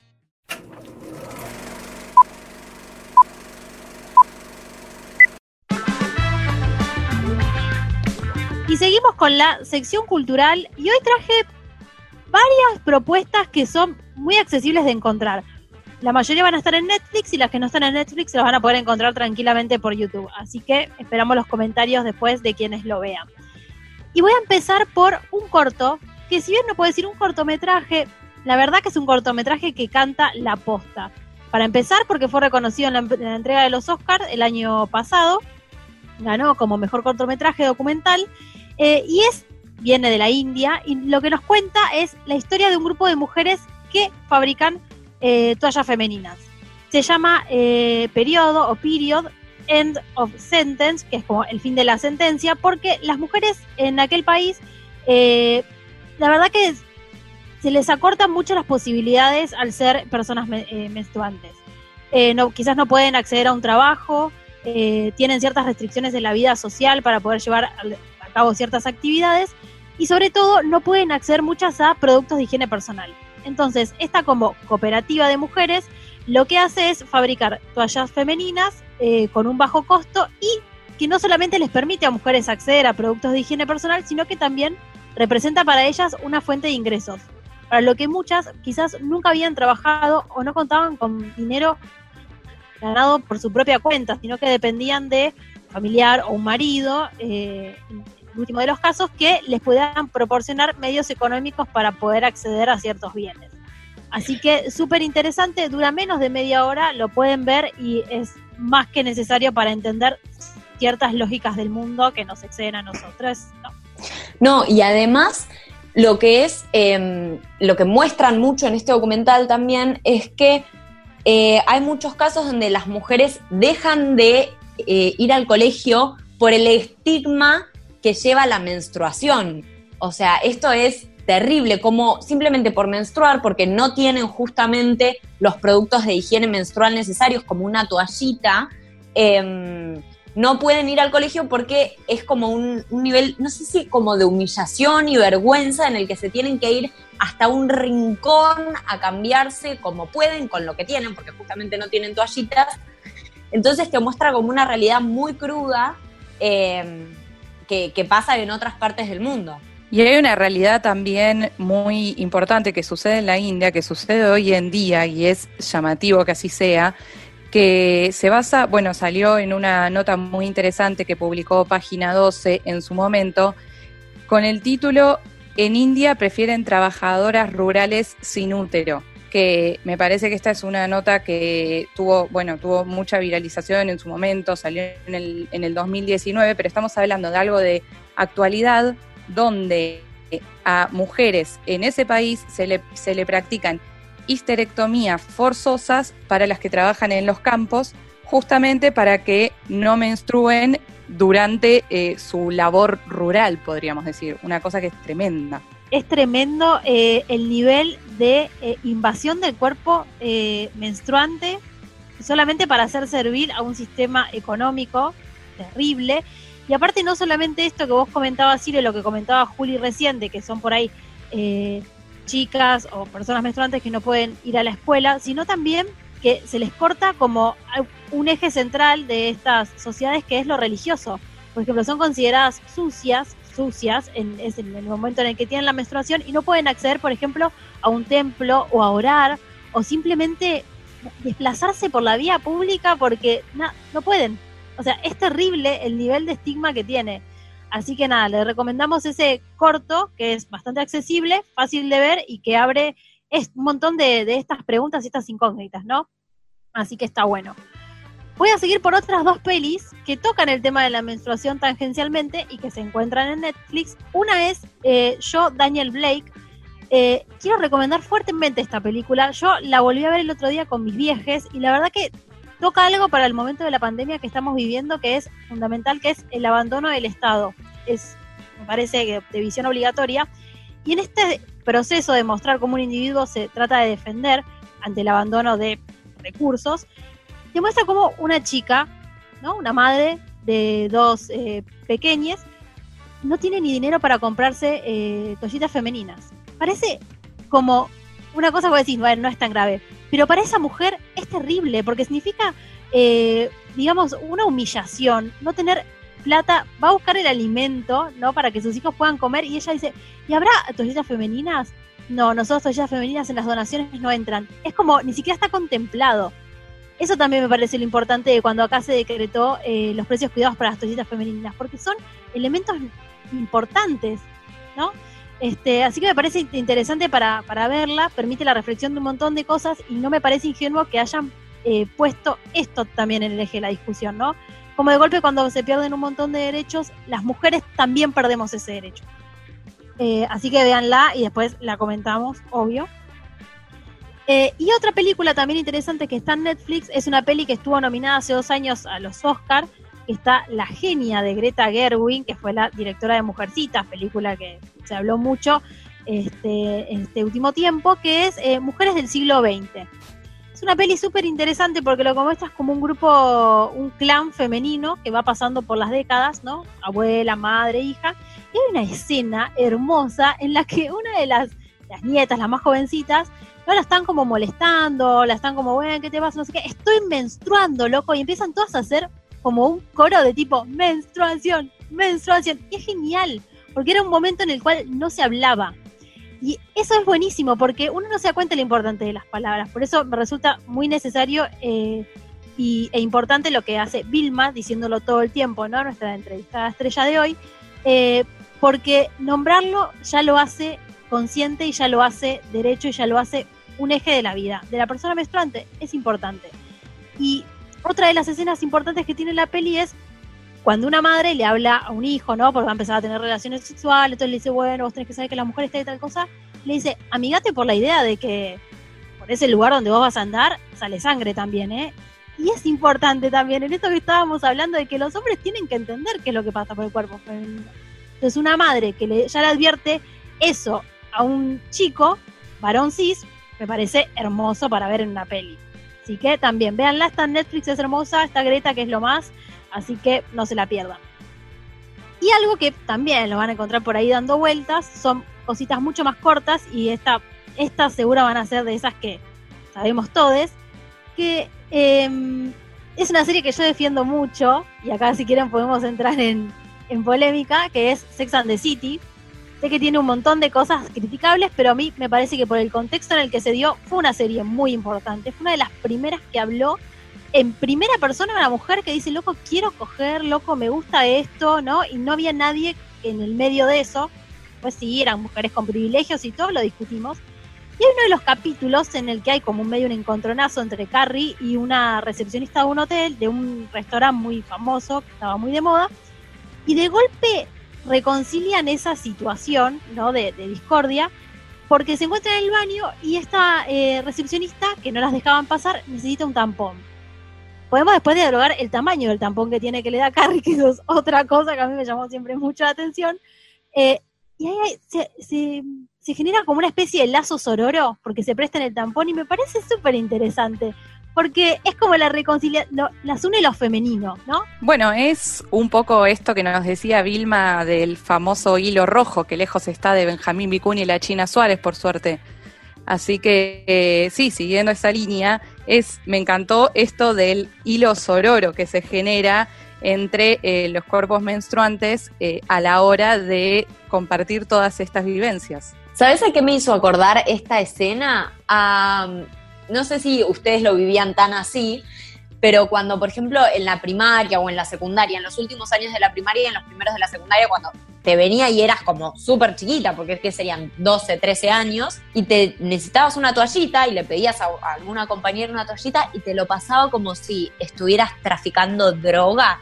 Y seguimos con la sección cultural y hoy traje varias propuestas que son muy accesibles de encontrar. La mayoría van a estar en Netflix y las que no están en Netflix se las van a poder encontrar tranquilamente por YouTube. Así que esperamos los comentarios después de quienes lo vean. Y voy a empezar por un corto, que si bien no puedo decir un cortometraje, la verdad que es un cortometraje que canta la posta. Para empezar, porque fue reconocido en la, entrega de los Oscars el año pasado, ganó como mejor cortometraje documental, eh, y es viene de la India y lo que nos cuenta es la historia de un grupo de mujeres que fabrican eh, toallas femeninas. Se llama eh, periodo o period, end of sentence, que es como el fin de la sentencia, porque las mujeres en aquel país, eh, la verdad que se les acortan mucho las posibilidades al ser personas menstruantes. no, quizás no pueden acceder a un trabajo, tienen ciertas restricciones en la vida social para poder llevar a cabo ciertas actividades y sobre todo no pueden acceder muchas a productos de higiene personal. Entonces, esta como cooperativa de mujeres lo que hace es fabricar toallas femeninas eh, con un bajo costo y que no solamente les permite a mujeres acceder a productos de higiene personal, sino que también representa para ellas una fuente de ingresos, para lo que muchas quizás nunca habían trabajado o no contaban con dinero ganado por su propia cuenta, sino que dependían de familiar o un marido, eh, último de los casos, que les puedan proporcionar medios económicos para poder acceder a ciertos bienes. Así que súper interesante, dura menos de media hora, lo pueden ver y es más que necesario para entender ciertas lógicas del mundo que nos exceden a nosotros. No, y además lo que es, em, lo que muestran mucho en este documental también es que eh, hay muchos casos donde las mujeres dejan de eh, ir al colegio por el estigma que lleva la menstruación. O sea, esto es terrible, como simplemente por menstruar, porque no tienen justamente los productos de higiene menstrual necesarios, como una toallita, em, no pueden ir al colegio porque es como un, nivel, no sé si como de humillación y vergüenza en el que se tienen que ir hasta un rincón a cambiarse como pueden, con lo que tienen, porque justamente no tienen toallitas. Entonces te muestra como una realidad muy cruda. Em, que, pasa en otras partes del mundo. Y hay una realidad también muy importante que sucede en la India, que sucede hoy en día, y es llamativo que así sea, que se basa, bueno, salió en una nota muy interesante que publicó Página 12 en su momento, con el título En India prefieren trabajadoras rurales sin útero que me parece que esta es una nota que tuvo, bueno, tuvo mucha viralización en su momento, salió en el, en el 2019, pero estamos hablando de algo de actualidad donde a mujeres en ese país se le, se le practican histerectomías forzosas para las que trabajan en los campos, justamente para que no menstruen durante eh, su labor rural, podríamos decir, una cosa que es tremenda. Es tremendo eh, el nivel de eh, invasión del cuerpo menstruante solamente para hacer servir a un sistema económico terrible. Y aparte no solamente esto que vos comentabas, Ciro, lo que comentaba Juli reciente, que son por ahí chicas o personas menstruantes que no pueden ir a la escuela, sino también que se les corta como un eje central de estas sociedades que es lo religioso. Por ejemplo, son consideradas sucias, sucias en, en el momento en el que tienen la menstruación y no pueden acceder, por ejemplo, a un templo o a orar o simplemente desplazarse por la vía pública porque no pueden. O sea, es terrible el nivel de estigma que tiene. Así que nada, le recomendamos ese corto que es bastante accesible, fácil de ver y que abre es un montón de, estas preguntas y estas incógnitas, ¿no? Así que está bueno. Voy a seguir por otras dos pelis que tocan el tema de la menstruación tangencialmente y que se encuentran en Netflix. Una es eh, Yo, Daniel Blake. Eh, quiero recomendar fuertemente esta película. Yo la volví a ver el otro día con mis viejes y la verdad que toca algo para el momento de la pandemia que estamos viviendo que es fundamental, que es el abandono del Estado. Es, me parece que de visión obligatoria. Y en este proceso de mostrar cómo un individuo se trata de defender ante el abandono de recursos, demuestra cómo una chica, ¿no? una madre de dos eh, pequeñas, no tiene ni dinero para comprarse eh, toallitas femeninas. Parece como una cosa que decir, bueno, no es tan grave, pero para esa mujer es terrible porque significa, eh, digamos, una humillación, no tener plata, va a buscar el alimento, ¿no? Para que sus hijos puedan comer y ella dice, ¿y habrá toallitas femeninas? No, nosotros toallitas femeninas en las donaciones no entran. Es como, ni siquiera está contemplado. Eso también me parece lo importante de cuando acá se decretó eh, los precios cuidados para las toallitas femeninas, porque son elementos importantes, ¿no? Este, así que me parece interesante para, para verla, permite la reflexión de un montón de cosas y no me parece ingenuo que hayan eh, puesto esto también en el eje de la discusión, ¿no? como de golpe cuando se pierden un montón de derechos, las mujeres también perdemos ese derecho. Eh, así que véanla y después la comentamos, obvio. Eh, y otra película también interesante que está en Netflix es una peli que estuvo nominada hace dos años a los Oscars, está La genia de Greta Gerwig, que fue la directora de Mujercitas, película que se habló mucho este, este último tiempo, que es eh, Mujeres del siglo XX. Es una peli súper interesante porque lo es como un grupo, un clan femenino que va pasando por las décadas, ¿no? Abuela, madre, hija. Y hay una escena hermosa en la que una de las, las nietas, las más jovencitas, no la están como molestando, la están como, bueno, ¿qué te pasa? No sé qué. Estoy menstruando, loco. Y empiezan todas a hacer como un coro de tipo, menstruación, menstruación. Y es genial, porque era un momento en el cual no se hablaba. Y eso es buenísimo porque uno no se da cuenta de lo importante de las palabras. Por eso me resulta muy necesario eh, y, e importante lo que hace Vilma, diciéndolo todo el tiempo, ¿no? Nuestra entrevistada estrella de hoy, eh, porque nombrarlo ya lo hace consciente y ya lo hace derecho y ya lo hace un eje de la vida. De la persona menstruante es importante. Y otra de las escenas importantes que tiene la peli es cuando una madre le habla a un hijo, ¿no? Porque va a empezar a tener relaciones sexuales, entonces le dice, bueno, vos tenés que saber que la mujer está de tal cosa, le dice, amigate por la idea de que por ese lugar donde vos vas a andar, sale sangre también, ¿eh? Y es importante también, en esto que estábamos hablando, de que los hombres tienen que entender qué es lo que pasa por el cuerpo femenino. Entonces una madre que le, ya le advierte eso a un chico, varón cis, me parece hermoso para ver en una peli. Así que también, véanla, está en Netflix, es hermosa, está Greta, que es lo más. Así que no se la pierdan. Y algo que también lo van a encontrar por ahí dando vueltas son cositas mucho más cortas y esta, estas seguro van a ser de esas que sabemos todos, que em, es una serie que yo defiendo mucho y acá si quieren podemos entrar en, en polémica, que es Sex and the City. Sé que tiene un montón de cosas criticables, pero a mí me parece que por el contexto en el que se dio fue una serie muy importante. Fue una de las primeras que habló en primera persona una mujer que dice, loco, quiero coger, loco, me gusta esto, ¿no? Y no había nadie en el medio de eso. Pues sí, eran mujeres con privilegios y todo, lo discutimos. Y hay uno de los capítulos en el que hay como un medio un encontronazo entre Carrie y una recepcionista de un hotel, de un restaurante muy famoso, que estaba muy de moda. Y de golpe reconcilian esa situación, ¿no? De, discordia porque se encuentran en el baño y esta eh, recepcionista, que no las dejaban pasar, necesita un tampón. Podemos después dialogar el tamaño del tampón que tiene que le da Carrie, que eso es otra cosa que a mí me llamó siempre mucho la atención. Eh, y ahí se, se, se genera como una especie de lazo sororo, porque se presta en el tampón y me parece súper interesante porque es como la reconciliación, las une lo femenino, ¿no? Bueno, es un poco esto que nos decía Vilma del famoso hilo rojo, que lejos está de Benjamín Vicuña y la China Suárez, por suerte. Así que eh, sí, siguiendo esa línea, es, me encantó esto del hilo sororo que se genera entre eh, los cuerpos menstruantes eh, a la hora de compartir todas estas vivencias. ¿Sabes a qué me hizo acordar esta escena? A no sé si ustedes lo vivían tan así, pero cuando, por ejemplo, en la primaria o en la secundaria, en los últimos años de la primaria y en los primeros de la secundaria, cuando te venía y eras como súper chiquita, porque es que serían 12, 13 años, y te necesitabas una toallita y le pedías a, alguna compañera una toallita y te lo pasaba como si estuvieras traficando droga.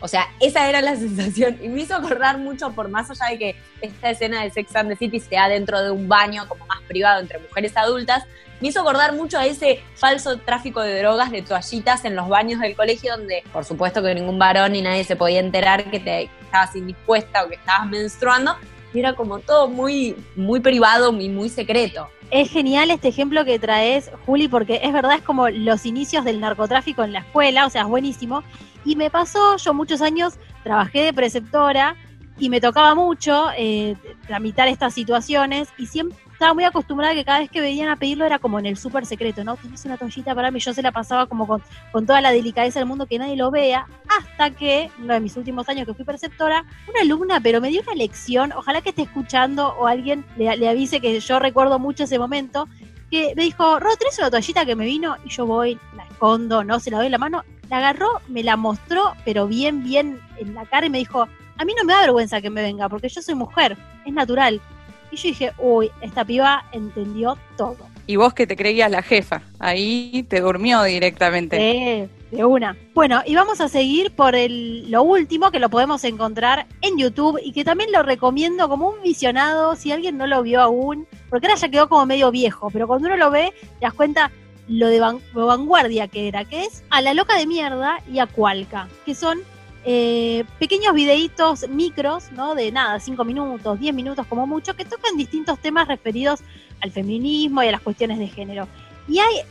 O sea, esa era la sensación y me hizo acordar mucho por más allá de que esta escena de Sex and the City sea dentro de un baño como más privado entre mujeres adultas, me hizo acordar mucho a ese falso tráfico de drogas de toallitas en los baños del colegio donde por supuesto que ningún varón ni nadie se podía enterar que te estabas indispuesta o que estabas menstruando y era como todo muy, muy privado y muy secreto. Es genial este ejemplo que traes, Juli, porque es verdad, es como los inicios del narcotráfico en la escuela, o sea, es buenísimo. Y me pasó, yo muchos años trabajé de preceptora y me tocaba mucho eh, tramitar estas situaciones y siempre estaba muy acostumbrada que cada vez que venían a pedirlo era como en el súper secreto, ¿no? Tienes una toallita para mí, yo se la pasaba como con, toda la delicadeza del mundo que nadie lo vea, hasta que, uno de mis últimos años que fui preceptora, una alumna, pero me dio una lección, ojalá que esté escuchando o alguien le, le avise que yo recuerdo mucho ese momento, que me dijo, Ro, ¿tenés una toallita que me vino? Y yo voy, la escondo, no se la doy en la mano, la agarró, me la mostró, pero bien, bien en la cara y me dijo, a mí no me da vergüenza que me venga, porque yo soy mujer, es natural. Y yo dije, uy, esta piba entendió todo. Y vos que te creías la jefa, ahí te durmió directamente. de una. Bueno, y vamos a seguir por el, lo último que lo podemos encontrar en YouTube y que también lo recomiendo como un visionado, si alguien no lo vio aún, porque ahora ya quedó como medio viejo, pero cuando uno lo ve, te das cuenta lo de vanguardia que era, que es a la loca de mierda y a Cualca, que son eh, pequeños videitos micros, ¿no? De nada, 5 minutos, 10 minutos como mucho, que tocan distintos temas referidos al feminismo y a las cuestiones de género. Y hay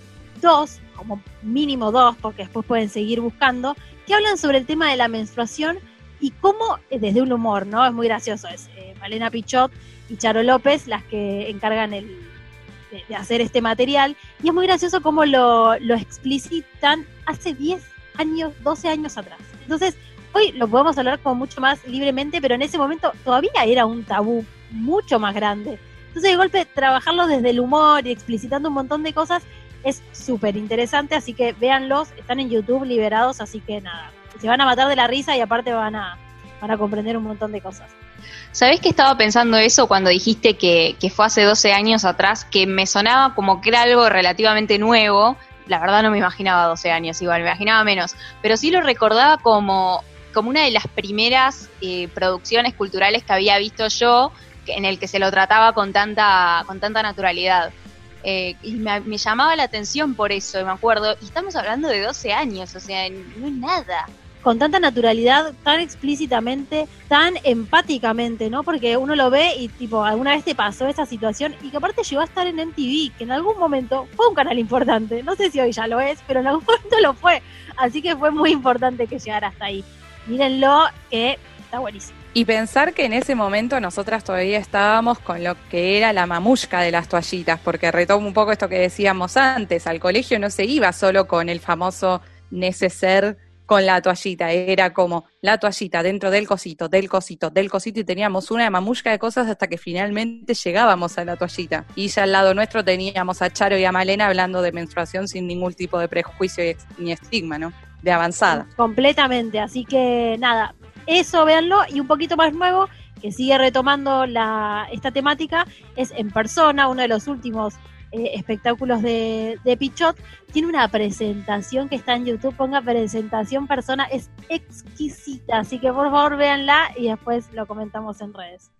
dos, como mínimo dos, porque después pueden seguir buscando, que hablan sobre el tema de la menstruación y cómo, eh, desde un humor, ¿no? Es muy gracioso, es eh, Malena Pichot y Charo López las que encargan el, de, hacer este material, y es muy gracioso cómo lo, lo explicitan hace 10 años, 12 años atrás. Entonces, Hoy lo podemos hablar como mucho más libremente, pero en ese momento todavía era un tabú mucho más grande. Entonces, de golpe, trabajarlo desde el humor y explicitando un montón de cosas es súper interesante, así que véanlos, están en YouTube liberados, así que nada, se van a matar de la risa y aparte van a, van a comprender un montón de cosas. ¿Sabés que estaba pensando eso cuando dijiste que, que fue hace 12 años atrás? Que me sonaba como que era algo relativamente nuevo. La verdad no me imaginaba 12 años igual, me imaginaba menos. Pero sí lo recordaba como como una de las primeras eh, producciones culturales que había visto yo en el que se lo trataba con tanta, con tanta naturalidad. Eh, y me, llamaba la atención por eso, me acuerdo. Y estamos hablando de 12 años, o sea, no es nada. Con tanta naturalidad, tan explícitamente, tan empáticamente, ¿no? Porque uno lo ve y, tipo, alguna vez te pasó esa situación y que aparte llegó a estar en MTV, que en algún momento fue un canal importante. No sé si hoy ya lo es, pero en algún momento lo fue. Así que fue muy importante que llegara hasta ahí mírenlo, que está buenísimo. Y pensar que en ese momento nosotras todavía estábamos con lo que era la mamushka de las toallitas, porque retomo un poco esto que decíamos antes, al colegio no se iba solo con el famoso neceser con la toallita, era como la toallita dentro del cosito, del cosito, del cosito y teníamos una mamushka de cosas hasta que finalmente llegábamos a la toallita. Y ya al lado nuestro teníamos a Charo y a Malena hablando de menstruación sin ningún tipo de prejuicio ni estigma, ¿no? De avanzada. Completamente, así que nada, eso véanlo y un poquito más nuevo que sigue retomando la, esta temática es en persona, uno de los últimos eh, espectáculos de, de, Pichot, tiene una presentación que está en YouTube, ponga presentación persona, es exquisita, así que por favor véanla y después lo comentamos en redes.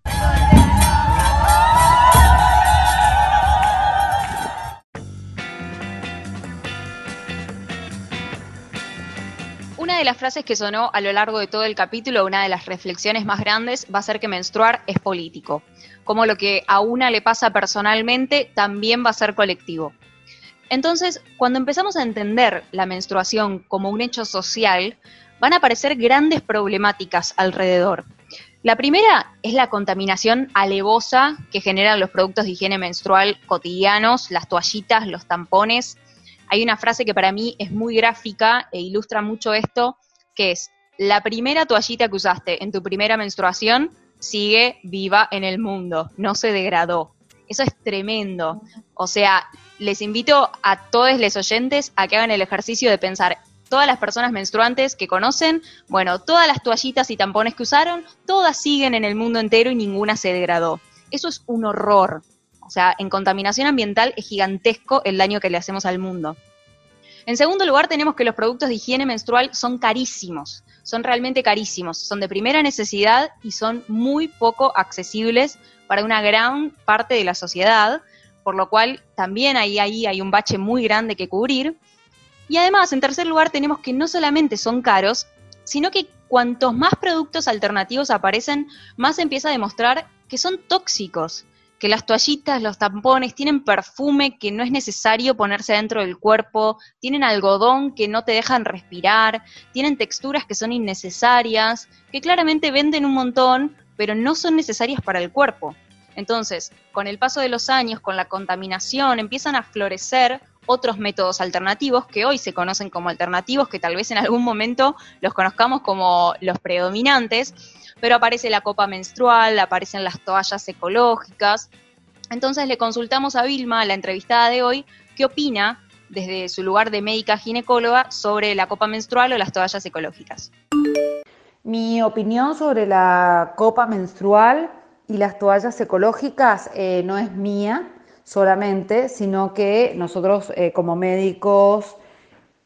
Una de las frases que sonó a lo largo de todo el capítulo, una de las reflexiones más grandes, va a ser que menstruar es político. Como lo que a una le pasa personalmente, también va a ser colectivo. Entonces, cuando empezamos a entender la menstruación como un hecho social, van a aparecer grandes problemáticas alrededor. La primera es la contaminación alevosa que generan los productos de higiene menstrual cotidianos, las toallitas, los tampones. Hay una frase que para mí es muy gráfica e ilustra mucho esto, que es, la primera toallita que usaste en tu primera menstruación sigue viva en el mundo, no se degradó. Eso es tremendo. O sea, les invito a todos los oyentes a que hagan el ejercicio de pensar, todas las personas menstruantes que conocen, bueno, todas las toallitas y tampones que usaron, todas siguen en el mundo entero y ninguna se degradó. Eso es un horror. O sea, en contaminación ambiental es gigantesco el daño que le hacemos al mundo. En segundo lugar, tenemos que los productos de higiene menstrual son carísimos, son realmente carísimos, son de primera necesidad y son muy poco accesibles para una gran parte de la sociedad, por lo cual también ahí, ahí hay un bache muy grande que cubrir. Y además, en tercer lugar, tenemos que no solamente son caros, sino que cuantos más productos alternativos aparecen, más empieza a demostrar que son tóxicos, que las toallitas, los tampones tienen perfume que no es necesario ponerse dentro del cuerpo, tienen algodón que no te dejan respirar, tienen texturas que son innecesarias, que claramente venden un montón, pero no son necesarias para el cuerpo. Entonces, con el paso de los años, con la contaminación, empiezan a florecer otros métodos alternativos que hoy se conocen como alternativos, que tal vez en algún momento los conozcamos como los predominantes, pero aparece la copa menstrual, aparecen las toallas ecológicas. Entonces le consultamos a Vilma, la entrevistada de hoy, qué opina desde su lugar de médica ginecóloga sobre la copa menstrual o las toallas ecológicas. Mi opinión sobre la copa menstrual y las toallas ecológicas eh, no es mía, solamente, sino que nosotros eh, como médicos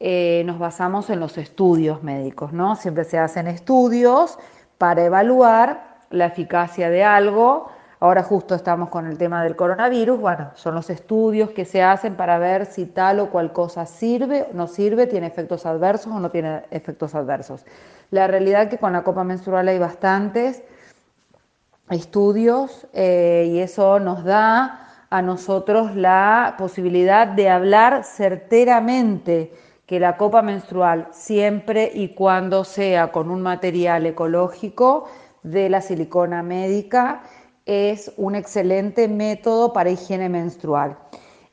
eh, nos basamos en los estudios médicos, ¿no? Siempre se hacen estudios para evaluar la eficacia de algo. Ahora justo estamos con el tema del coronavirus, bueno, son los estudios que se hacen para ver si tal o cual cosa sirve, no sirve, tiene efectos adversos o no tiene efectos adversos. La realidad es que con la copa menstrual hay bastantes estudios eh, y eso nos da a nosotros la posibilidad de hablar certeramente que la copa menstrual, siempre y cuando sea con un material ecológico de la silicona médica, es un excelente método para higiene menstrual.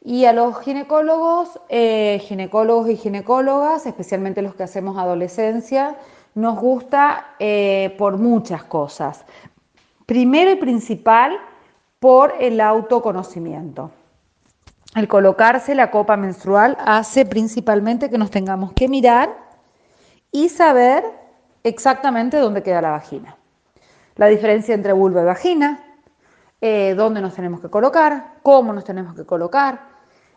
Y a los ginecólogos, eh, ginecólogos y ginecólogas, especialmente los que hacemos adolescencia, nos gusta eh, por muchas cosas. Primero y principal, por el autoconocimiento. El colocarse la copa menstrual hace principalmente que nos tengamos que mirar y saber exactamente dónde queda la vagina. La diferencia entre vulva y vagina, eh, dónde nos tenemos que colocar, cómo nos tenemos que colocar,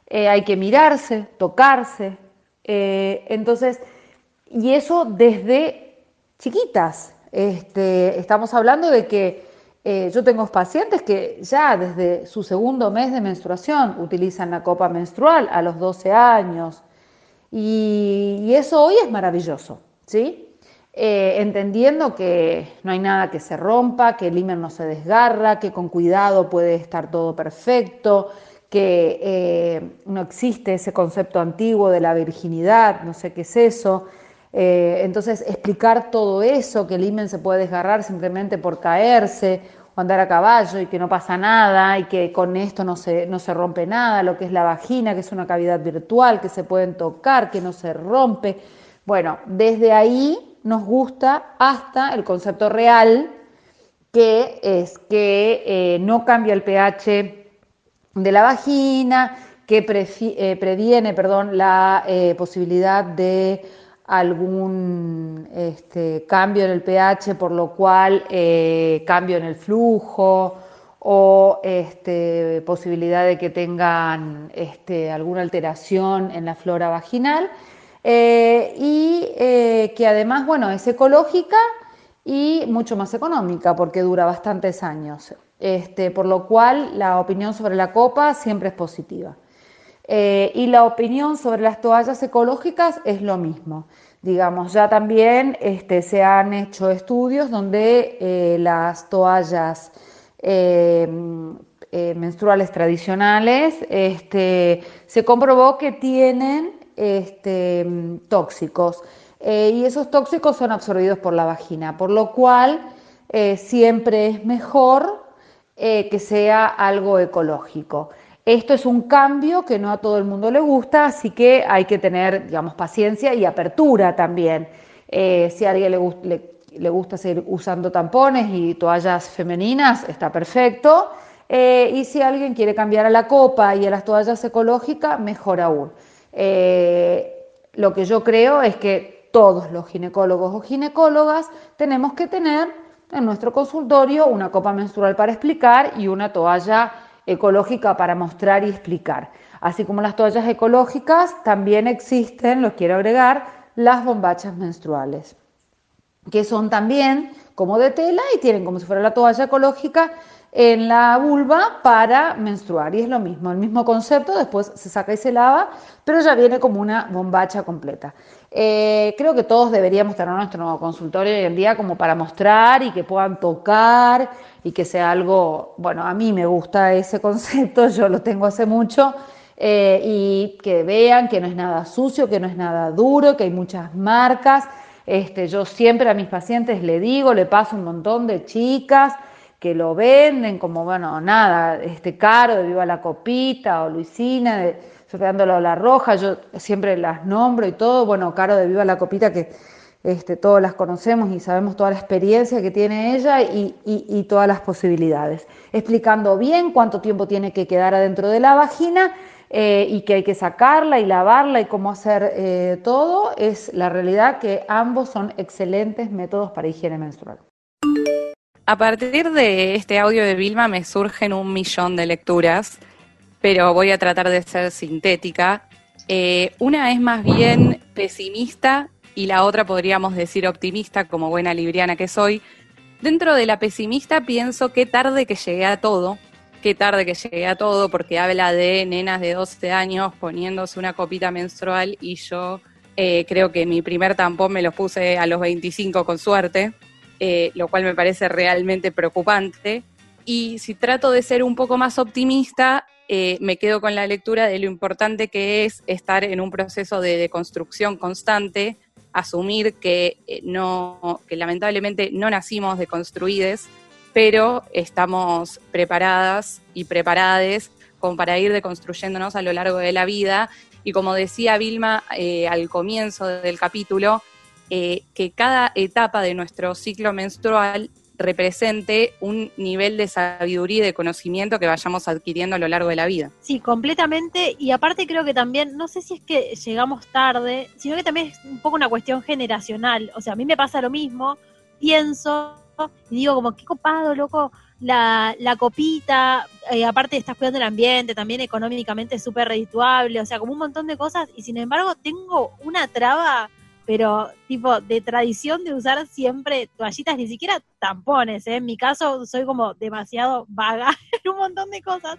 eh, hay que mirarse, tocarse. Eh, entonces, y eso desde chiquitas. Este, estamos hablando de que eh, yo tengo pacientes que ya desde su segundo mes de menstruación utilizan la copa menstrual a los 12 años y, eso hoy es maravilloso, ¿sí? Eh, entendiendo que no hay nada que se rompa, que el himen no se desgarra, que con cuidado puede estar todo perfecto, que eh, no existe ese concepto antiguo de la virginidad, no sé qué es eso. Eh, entonces, explicar todo eso, que el himen se puede desgarrar simplemente por caerse o andar a caballo y que no pasa nada y que con esto no se, no se rompe nada, lo que es la vagina, que es una cavidad virtual, que se pueden tocar, que no se rompe. Bueno, desde ahí nos gusta hasta el concepto real, que es que eh, no cambia el pH de la vagina, que eh, previene perdón, la posibilidad de algún este, cambio en el pH, por lo cual eh, cambio en el flujo o este, posibilidad de que tengan este, alguna alteración en la flora vaginal eh, y eh, que además, bueno, es ecológica y mucho más económica porque dura bastantes años, por lo cual la opinión sobre la copa siempre es positiva. Eh, y la opinión sobre las toallas ecológicas es lo mismo. Digamos, ya también este, se han hecho estudios donde eh, las toallas eh, menstruales tradicionales este, se comprobó que tienen este, tóxicos y esos tóxicos son absorbidos por la vagina, por lo cual siempre es mejor que sea algo ecológico. Esto es un cambio que no a todo el mundo le gusta, así que hay que tener, digamos, paciencia y apertura también. Eh, si a alguien le, gusta seguir usando tampones y toallas femeninas, está perfecto. Eh, y si alguien quiere cambiar a la copa y a las toallas ecológicas, mejor aún. Eh, lo que yo creo es que todos los ginecólogos o ginecólogas tenemos que tener en nuestro consultorio una copa menstrual para explicar y una toalla ecológica para mostrar y explicar. Así como las toallas ecológicas, también existen, los quiero agregar, las bombachas menstruales, que son también como de tela y tienen como si fuera la toalla ecológica en la vulva para menstruar. Y es lo mismo, el mismo concepto, después se saca y se lava, pero ya viene como una bombacha completa. Eh, creo que todos deberíamos tener nuestro consultorio hoy en día como para mostrar y que puedan tocar y que sea algo, bueno, a mí me gusta ese concepto, yo lo tengo hace mucho, eh, y que vean que no es nada sucio, que no es nada duro, que hay muchas marcas. Este, yo siempre a mis pacientes le digo, le paso un montón de chicas que lo venden como, bueno, nada, este caro de Viva la Copita o Luisina, de Sorteándolo la Roja, yo siempre las nombro y todo, bueno, caro de Viva la Copita que este, todos las conocemos y sabemos toda la experiencia que tiene ella y, todas las posibilidades, explicando bien cuánto tiempo tiene que quedar adentro de la vagina eh, y que hay que sacarla y lavarla y cómo hacer eh, todo, es la realidad que ambos son excelentes métodos para higiene menstrual. A partir de este audio de Vilma me surgen un millón de lecturas, pero voy a tratar de ser sintética. Eh, una es más bien pesimista y la otra podríamos decir optimista, como buena libriana que soy. Dentro de la pesimista pienso qué tarde que llegué a todo, qué tarde que llegué a todo, porque habla de nenas de 12 años poniéndose una copita menstrual y yo eh, creo que mi primer tampón me lo puse a los 25 con suerte, eh, lo cual me parece realmente preocupante. Y si trato de ser un poco más optimista, eh, me quedo con la lectura de lo importante que es estar en un proceso de deconstrucción constante, asumir que, eh, no, que lamentablemente no nacimos deconstruides, pero estamos preparadas y preparades para ir deconstruyéndonos a lo largo de la vida. Y como decía Vilma eh, al comienzo del capítulo, que cada etapa de nuestro ciclo menstrual represente un nivel de sabiduría y de conocimiento que vayamos adquiriendo a lo largo de la vida. Sí, completamente. Y aparte creo que también, no sé si es que llegamos tarde, sino que también es un poco una cuestión generacional. O sea, a mí me pasa lo mismo, pienso y digo como, qué copado, loco, la, la copita, eh, aparte estás cuidando el ambiente, también económicamente súper redituable, o sea, como un montón de cosas. Y sin embargo, tengo una traba pero tipo de tradición de usar siempre toallitas, ni siquiera tampones, ¿eh? en mi caso soy como demasiado vaga en un montón de cosas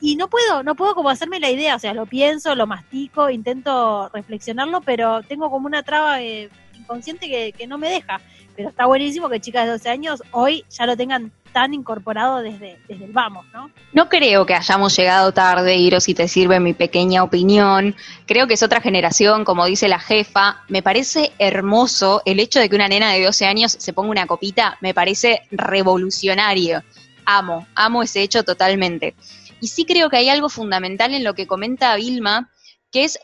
y no puedo, no puedo como hacerme la idea, o sea, lo pienso, lo mastico, intento reflexionarlo, pero tengo como una traba eh, inconsciente que, que no me deja, pero está buenísimo que chicas de 12 años hoy ya lo tengan tan incorporado desde, desde el vamos, ¿no? No creo que hayamos llegado tarde, Iro, si te sirve mi pequeña opinión. Creo que es otra generación, como dice la jefa. Me parece hermoso el hecho de que una nena de 12 años se ponga una copita, me parece revolucionario. Amo, amo ese hecho totalmente. Y sí creo que hay algo fundamental en lo que comenta Vilma, que es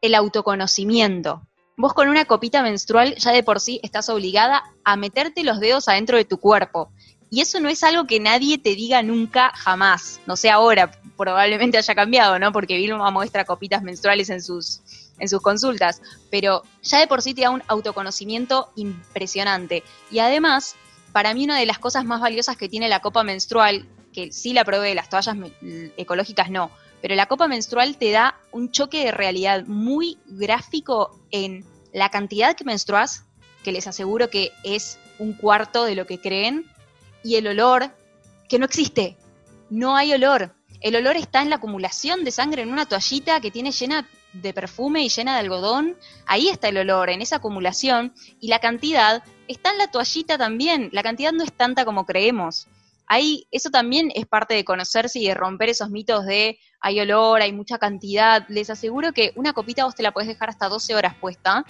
el autoconocimiento. Vos con una copita menstrual ya de por sí estás obligada a meterte los dedos adentro de tu cuerpo. Y eso no es algo que nadie te diga nunca, jamás. No sé ahora, probablemente haya cambiado, ¿no? Porque Vilma muestra copitas menstruales en sus, en sus consultas. Pero ya de por sí te da un autoconocimiento impresionante. Y además, para mí una de las cosas más valiosas que tiene la copa menstrual, que sí la probé, las toallas ecológicas no, pero la copa menstrual te da un choque de realidad muy gráfico en la cantidad que menstruas, que les aseguro que es un cuarto de lo que creen, y el olor, que no existe. No hay olor. El olor está en la acumulación de sangre en una toallita que tiene llena de perfume y llena de algodón. Ahí está el olor, en esa acumulación. Y la cantidad está en la toallita también. La cantidad no es tanta como creemos. Ahí, eso también es parte de conocerse y de romper esos mitos de hay olor, hay mucha cantidad. Les aseguro que una copita vos te la podés dejar hasta 12 horas puesta,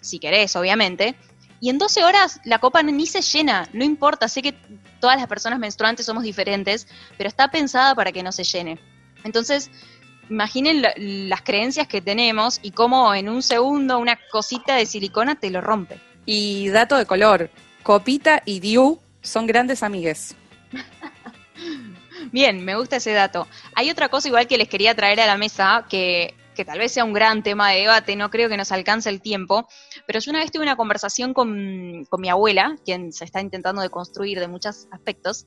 si querés, obviamente. Y en 12 horas la copa ni se llena, no importa, sé que todas las personas menstruantes somos diferentes, pero está pensada para que no se llene. Entonces, imaginen las creencias que tenemos y cómo en un segundo una cosita de silicona te lo rompe. Y dato de color, Copita y Diu son grandes amigues. Bien, me gusta ese dato. Hay otra cosa igual que les quería traer a la mesa, que, que tal vez sea un gran tema de debate, no creo que nos alcance el tiempo, pero yo una vez tuve una conversación con, con mi abuela, quien se está intentando deconstruir de muchos aspectos,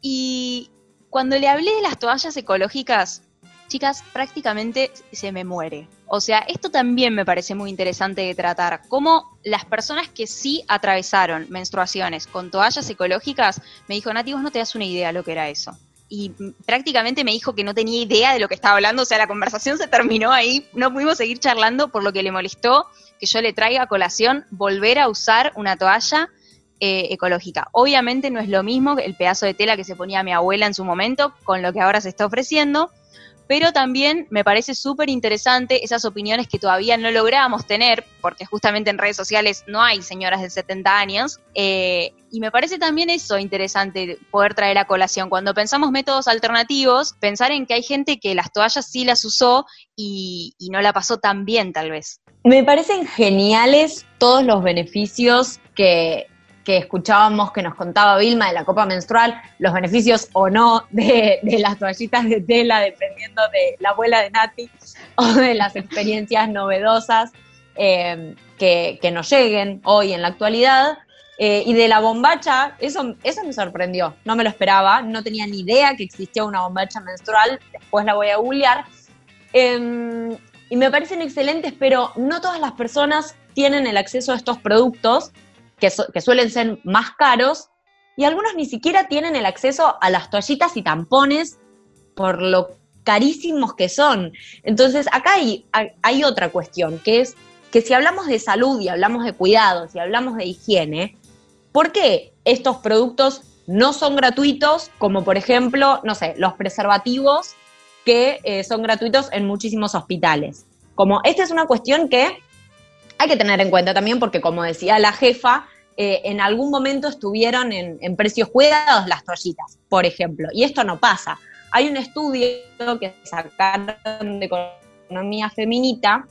y cuando le hablé de las toallas ecológicas, chicas, prácticamente se me muere. O sea, esto también me parece muy interesante de tratar, cómo las personas que sí atravesaron menstruaciones con toallas ecológicas, me dijo, Nati, vos no te das una idea lo que era eso. Y prácticamente me dijo que no tenía idea de lo que estaba hablando, o sea, la conversación se terminó ahí, no pudimos seguir charlando por lo que le molestó que yo le traiga a colación volver a usar una toalla eh, ecológica. Obviamente no es lo mismo el pedazo de tela que se ponía mi abuela en su momento con lo que ahora se está ofreciendo, pero también me parece súper interesante esas opiniones que todavía no logramos tener, porque justamente en redes sociales no hay señoras de 70 años, eh, y me parece también eso interesante poder traer a colación. Cuando pensamos métodos alternativos, pensar en que hay gente que las toallas sí las usó y, y no la pasó tan bien tal vez. Me parecen geniales todos los beneficios que, que escuchábamos que nos contaba Vilma de la copa menstrual, los beneficios o no de, las toallitas de tela, dependiendo de la abuela de Nati, o de las experiencias novedosas eh, que, nos lleguen hoy en la actualidad. Eh, y de la bombacha, eso, eso me sorprendió, no me lo esperaba, no tenía ni idea que existía una bombacha menstrual, después la voy a googlear. Em, y me parecen excelentes, pero no todas las personas tienen el acceso a estos productos que, suelen ser más caros, y algunos ni siquiera tienen el acceso a las toallitas y tampones por lo carísimos que son. Entonces, acá hay, hay otra cuestión, que es que si hablamos de salud y hablamos de cuidados y hablamos de higiene, ¿por qué estos productos no son gratuitos, como por ejemplo, no sé, los preservativos que eh, son gratuitos en muchísimos hospitales? Como esta es una cuestión que hay que tener en cuenta también porque, como decía la jefa, eh, en algún momento estuvieron en, precios cuidados las toallitas, por ejemplo, y esto no pasa. Hay un estudio que sacaron de economía feminita,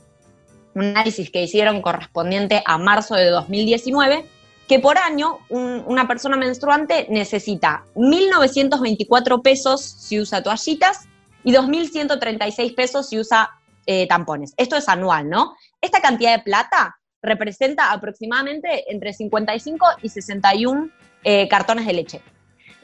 un análisis que hicieron correspondiente a marzo de 2019, que por año una persona menstruante necesita 1.924 pesos si usa toallitas y 2.136 pesos si usa eh, tampones. Esto es anual, ¿no? Esta cantidad de plata representa aproximadamente entre 55 y 61 eh, cartones de leche.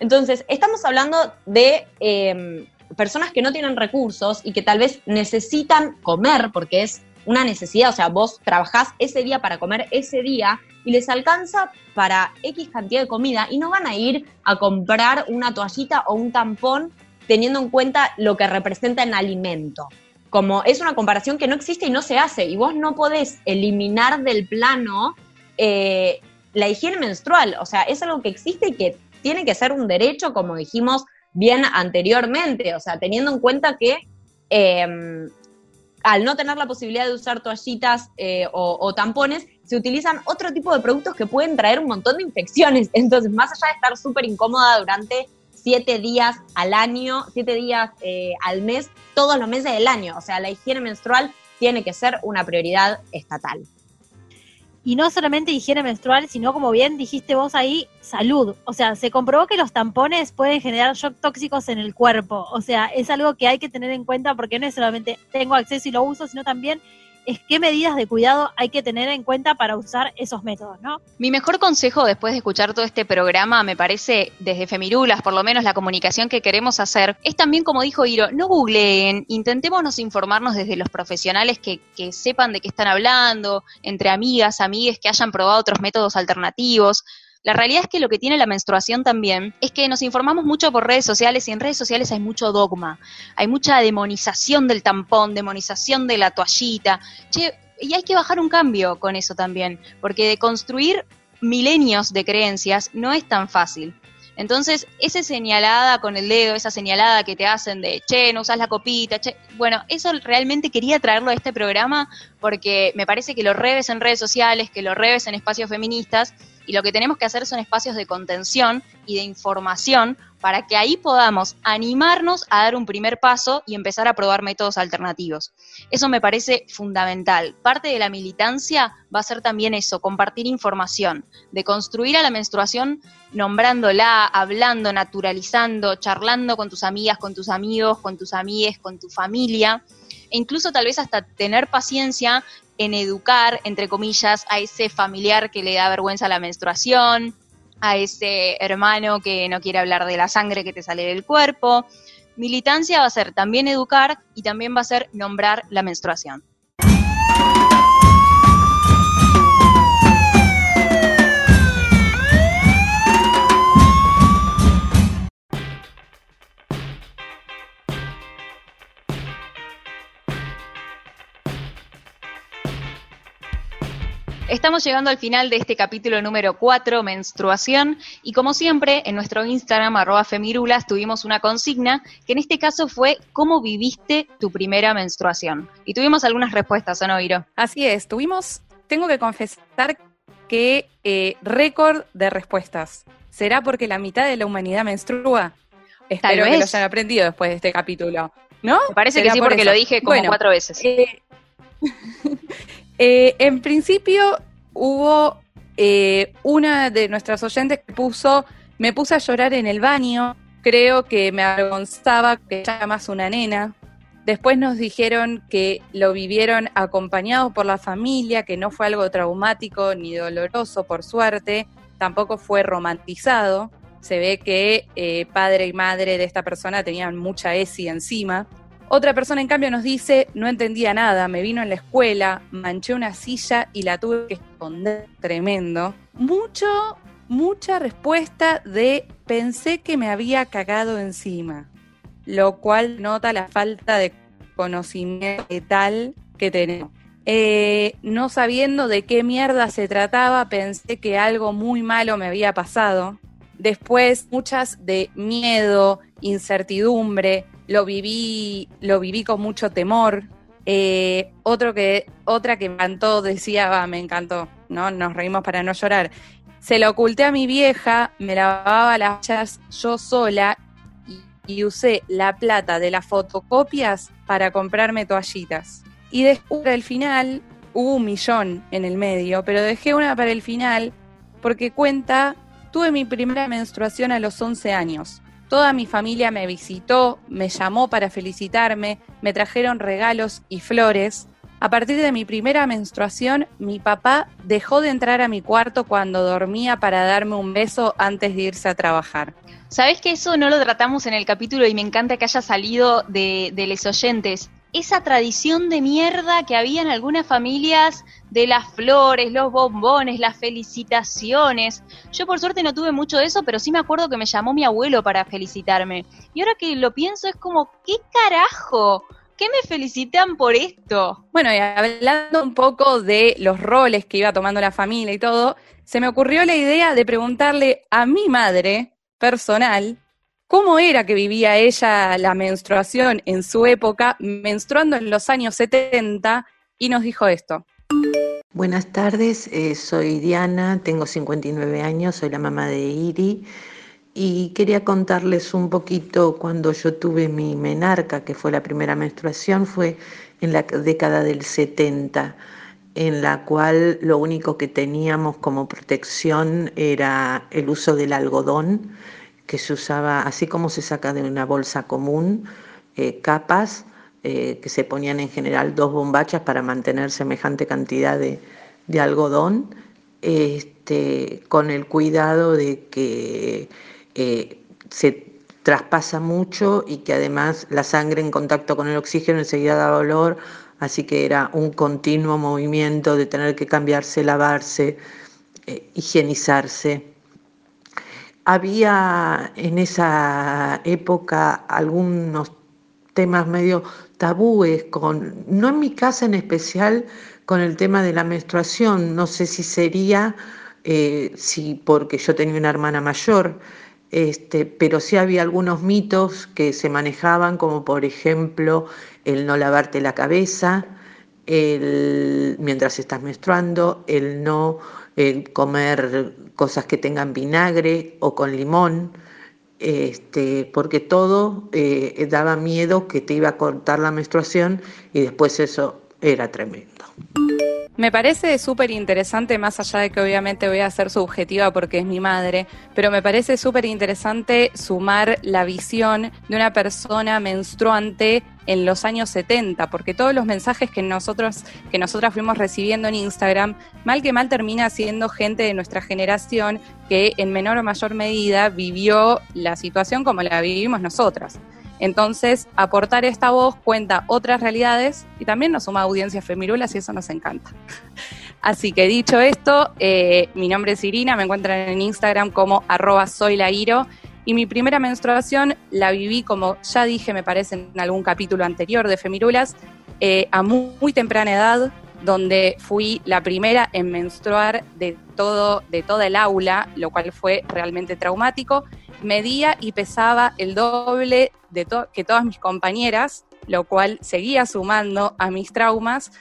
Entonces, estamos hablando de em, personas que no tienen recursos y que tal vez necesitan comer porque es una necesidad, o sea, vos trabajás ese día para comer ese día y les alcanza para X cantidad de comida y no van a ir a comprar una toallita o un tampón teniendo en cuenta lo que representa en alimento como es una comparación que no existe y no se hace, y vos no podés eliminar del plano eh, la higiene menstrual, o sea, es algo que existe y que tiene que ser un derecho, como dijimos bien anteriormente, o sea, teniendo en cuenta que em, al no tener la posibilidad de usar toallitas eh, o, tampones, se utilizan otro tipo de productos que pueden traer un montón de infecciones. Entonces, más allá de estar súper incómoda durante siete días al año, siete días eh, al mes, todos los meses del año. O sea, la higiene menstrual tiene que ser una prioridad estatal. Y no solamente higiene menstrual, sino como bien dijiste vos ahí, salud. O sea, se comprobó que los tampones pueden generar shock tóxicos en el cuerpo. O sea, es algo que hay que tener en cuenta porque no es solamente tengo acceso y lo uso, sino también es qué medidas de cuidado hay que tener en cuenta para usar esos métodos, ¿no? Mi mejor consejo después de escuchar todo este programa, me parece, desde Femirulas, por lo menos la comunicación que queremos hacer, es también, como dijo Iro, no googleen, intentémonos informarnos desde los profesionales que, que sepan de qué están hablando, entre amigas, amigues que hayan probado otros métodos alternativos. La realidad es que lo que tiene la menstruación también es que nos informamos mucho por redes sociales y en redes sociales hay mucho dogma, hay mucha demonización del tampón, demonización de la toallita. Che, y hay que bajar un cambio con eso también, porque de construir milenios de creencias no es tan fácil. Entonces, esa señalada con el dedo, esa señalada que te hacen de, che, no usas la copita, che, bueno, eso realmente quería traerlo a este programa porque me parece que lo reves en redes sociales, que lo reves en espacios feministas y lo que tenemos que hacer son espacios de contención y de información para que ahí podamos animarnos a dar un primer paso y empezar a probar métodos alternativos. Eso me parece fundamental. Parte de la militancia va a ser también eso, compartir información, de construir a la menstruación nombrándola, hablando, naturalizando, charlando con tus amigas, con tus amigos, con tus amigues, con tu familia e incluso tal vez hasta tener paciencia en educar, entre comillas, a ese familiar que le da vergüenza la menstruación, a ese hermano que no quiere hablar de la sangre que te sale del cuerpo. Militancia va a ser también educar y también va a ser nombrar la menstruación. Estamos llegando al final de este capítulo número 4, menstruación, y como siempre, en nuestro Instagram, arroba femirulas, tuvimos una consigna, que en este caso fue ¿cómo viviste tu primera menstruación? Y tuvimos algunas respuestas, ¿o no, Iro? Así es, tuvimos, tengo que confesar que eh, récord de respuestas. ¿Será porque la mitad de la humanidad menstrua? Espero que lo hayan aprendido después de este capítulo. ¿No? Me parece que sí, porque lo dije como cuatro veces. Eh, Eh, en principio hubo eh, una de nuestras oyentes que puso, me puse a llorar en el baño, creo que me avergonzaba que ya más una nena. Después nos dijeron que lo vivieron acompañado por la familia, que no fue algo traumático ni doloroso, por suerte, tampoco fue romantizado. Se ve que eh, padre y madre de esta persona tenían mucha ESI encima. Otra persona, en cambio, nos dice, no entendía nada, me vino en la escuela, manché una silla y la tuve que esconder. Tremendo. Mucho, mucha respuesta de pensé que me había cagado encima, lo cual nota la falta de conocimiento tal que tenemos. Eh, no sabiendo de qué mierda se trataba, pensé que algo muy malo me había pasado. Después, muchas de miedo, incertidumbre, lo viví, lo viví con mucho temor. Eh, otro que, otra que me encantó, decía, me encantó, ¿no? Nos reímos para no llorar. Se lo oculté a mi vieja, me lavaba las chas yo sola y, usé la plata de las fotocopias para comprarme toallitas. Y después, para el final, hubo un millón en el medio, pero dejé una para el final porque cuenta, tuve mi primera menstruación a los 11 años. Toda mi familia me visitó, me llamó para felicitarme, me trajeron regalos y flores. A partir de mi primera menstruación, mi papá dejó de entrar a mi cuarto cuando dormía para darme un beso antes de irse a trabajar. Sabes que eso no lo tratamos en el capítulo y me encanta que haya salido de, de los oyentes esa tradición de mierda que había en algunas familias de las flores, los bombones, las felicitaciones. Yo por suerte no tuve mucho de eso, pero sí me acuerdo que me llamó mi abuelo para felicitarme. Y ahora que lo pienso es como, ¿qué carajo? ¿Qué me felicitan por esto? Bueno, y hablando un poco de los roles que iba tomando la familia y todo, se me ocurrió la idea de preguntarle a mi madre personal cómo era que vivía ella la menstruación en su época, menstruando en los años 70, y nos dijo esto. Buenas tardes, eh, soy Diana, tengo 59 años, soy la mamá de Iri y quería contarles un poquito cuando yo tuve mi menarca, que fue la primera menstruación, fue en la década del 70, en la cual lo único que teníamos como protección era el uso del algodón que se usaba, así como se saca de una bolsa común, eh, capas eh, que se ponían en general dos bombachas para mantener semejante cantidad de, algodón, este, con el cuidado de que eh, se traspasa mucho y que además la sangre en contacto con el oxígeno enseguida da dolor, así que era un continuo movimiento de tener que cambiarse, lavarse, higienizarse había en esa época algunos temas medio tabúes con, no en mi casa en especial, con el tema de la menstruación. No sé si sería, eh, si porque yo tenía una hermana mayor, este, pero sí había algunos mitos que se manejaban, como por ejemplo el no lavarte la cabeza el, mientras estás menstruando, el no comer cosas que tengan vinagre o con limón, este, porque todo eh, daba miedo que te iba a cortar la menstruación y después eso era tremendo. Me parece súper interesante, más allá de que obviamente voy a ser subjetiva porque es mi madre, pero me parece súper interesante sumar la visión de una persona menstruante en los años 70, porque todos los mensajes que nosotros, que nosotras fuimos recibiendo en Instagram, mal que mal termina siendo gente de nuestra generación que en menor o mayor medida vivió la situación como la vivimos nosotras. Entonces, aportar esta voz cuenta otras realidades y también nos suma audiencias femirulas y eso nos encanta. Así que dicho esto, eh, mi nombre es Irina, me encuentran en Instagram como arroba soy y mi primera menstruación la viví, como ya dije, me parece en algún capítulo anterior de Femirulas, eh, a muy, temprana edad, donde fui la primera en menstruar de todo, de toda el aula, lo cual fue realmente traumático medía y pesaba el doble de que todas mis compañeras, lo cual seguía sumando a mis traumas.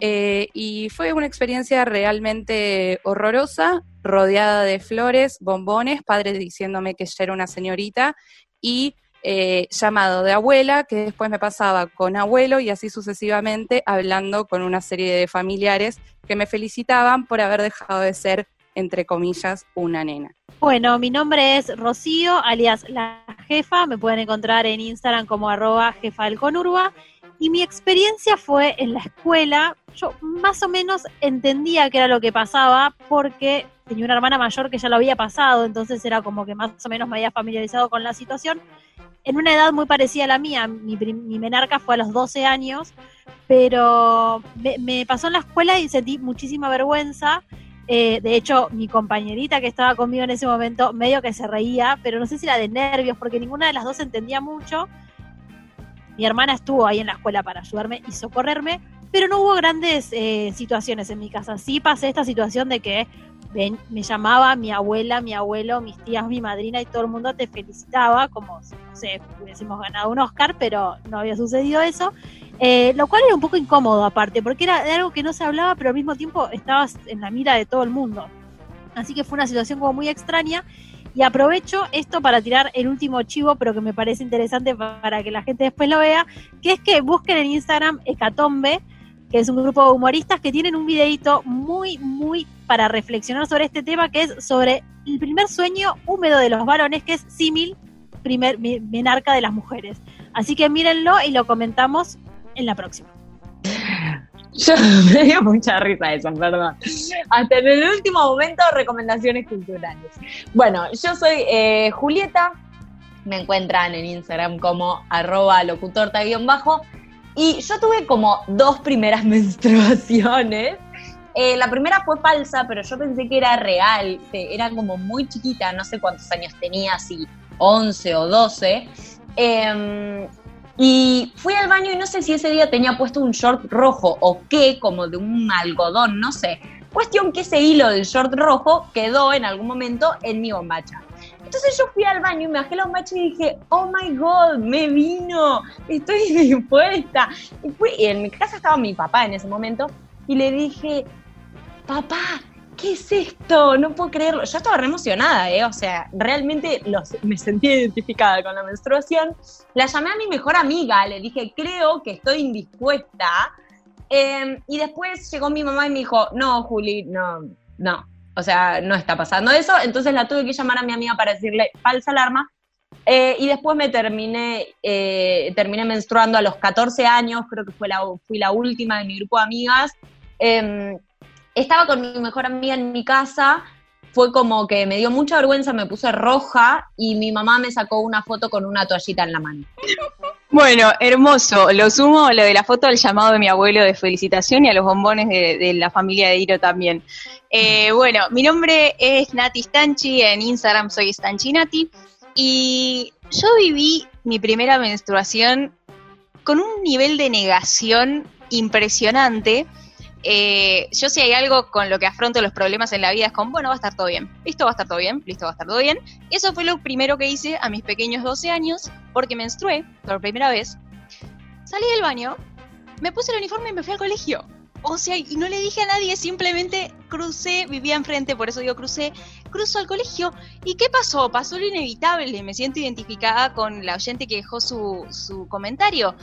Eh, y fue una experiencia realmente horrorosa, rodeada de flores, bombones, padres diciéndome que ya era una señorita y eh, llamado de abuela, que después me pasaba con abuelo y así sucesivamente, hablando con una serie de familiares que me felicitaban por haber dejado de ser entre comillas, una nena. Bueno, mi nombre es Rocío, alias La Jefa, me pueden encontrar en Instagram como arroba jefa del conurba, y mi experiencia fue en la escuela, yo más o menos entendía qué era lo que pasaba porque tenía una hermana mayor que ya lo había pasado, entonces era como que más o menos me había familiarizado con la situación. En una edad muy parecida a la mía, mi, menarca fue a los 12 años, pero me pasó en la escuela y sentí muchísima vergüenza eh, de hecho, mi compañerita que estaba conmigo en ese momento medio que se reía, pero no sé si era de nervios, porque ninguna de las dos entendía mucho. Mi hermana estuvo ahí en la escuela para ayudarme y socorrerme, pero no hubo grandes eh, situaciones en mi casa. Sí pasé esta situación de que me llamaba mi abuela, mi abuelo, mis tías, mi madrina y todo el mundo te felicitaba, como si, no sé, hubiésemos ganado un Oscar, pero no había sucedido eso. Eh, lo cual era un poco incómodo aparte, porque era de algo que no se hablaba, pero al mismo tiempo estabas en la mira de todo el mundo. Así que fue una situación como muy extraña. Y aprovecho esto para tirar el último chivo, pero que me parece interesante para que la gente después lo vea, que es que busquen en Instagram Hecatombe, que es un grupo de humoristas que tienen un videito muy, muy para reflexionar sobre este tema, que es sobre el primer sueño húmedo de los varones, que es símil primer menarca de las mujeres. Así que mírenlo y lo comentamos en la próxima. Yo me dio mucha risa eso, perdón. Hasta en el último momento, recomendaciones culturales. Bueno, yo soy eh, Julieta, me encuentran en Instagram como arroba locutorta-bajo, y yo tuve como dos primeras menstruaciones. Eh, la primera fue falsa, pero yo pensé que era real, era como muy chiquita, no sé cuántos años tenía, si 11 o 12. Y fui al baño y no sé si ese día tenía puesto un short rojo o qué, como de un algodón, no sé. Cuestión que ese hilo del short rojo quedó en algún momento en mi bombacha. Entonces yo fui al baño y me bajé la bombacha y dije, oh my god, me vino, estoy dispuesta. Y, fui, y en mi casa estaba mi papá en ese momento y le dije, papá, ¿qué es esto? No puedo creerlo. Yo estaba re emocionada, ¿eh? O sea, realmente me sentí identificada con la menstruación. La llamé a mi mejor amiga, le dije, creo que estoy indispuesta. Em, y después llegó mi mamá y me dijo, no, Juli, no, no. O sea, no está pasando eso. Entonces la tuve que llamar a mi amiga para decirle falsa alarma. Eh, y después me terminé, eh, terminé menstruando a los 14 años, creo que fue la, fui la última de mi grupo de amigas. Estaba con mi mejor amiga en mi casa, fue como que me dio mucha vergüenza, me puse roja y mi mamá me sacó una foto con una toallita en la mano. Bueno, hermoso. Lo sumo lo de la foto al llamado de mi abuelo de felicitación y a los bombones de, la familia de Iro también. Eh, bueno, mi nombre es Nati Stanchi, en Instagram soy Stanchi Nati. Y yo viví mi primera menstruación con un nivel de negación impresionante. Eh, yo si hay algo con lo que afronto los problemas en la vida es con, bueno, va a estar todo bien, listo, va a estar todo bien, listo, va a estar todo bien. Eso fue lo primero que hice a mis pequeños 12 años, porque menstrué por primera vez. Salí del baño, me puse el uniforme y me fui al colegio. O sea, y no le dije a nadie, simplemente crucé, vivía enfrente, por eso digo crucé, cruzo al colegio. ¿Y qué pasó? Pasó lo inevitable, me siento identificada con la oyente que dejó su, su comentario.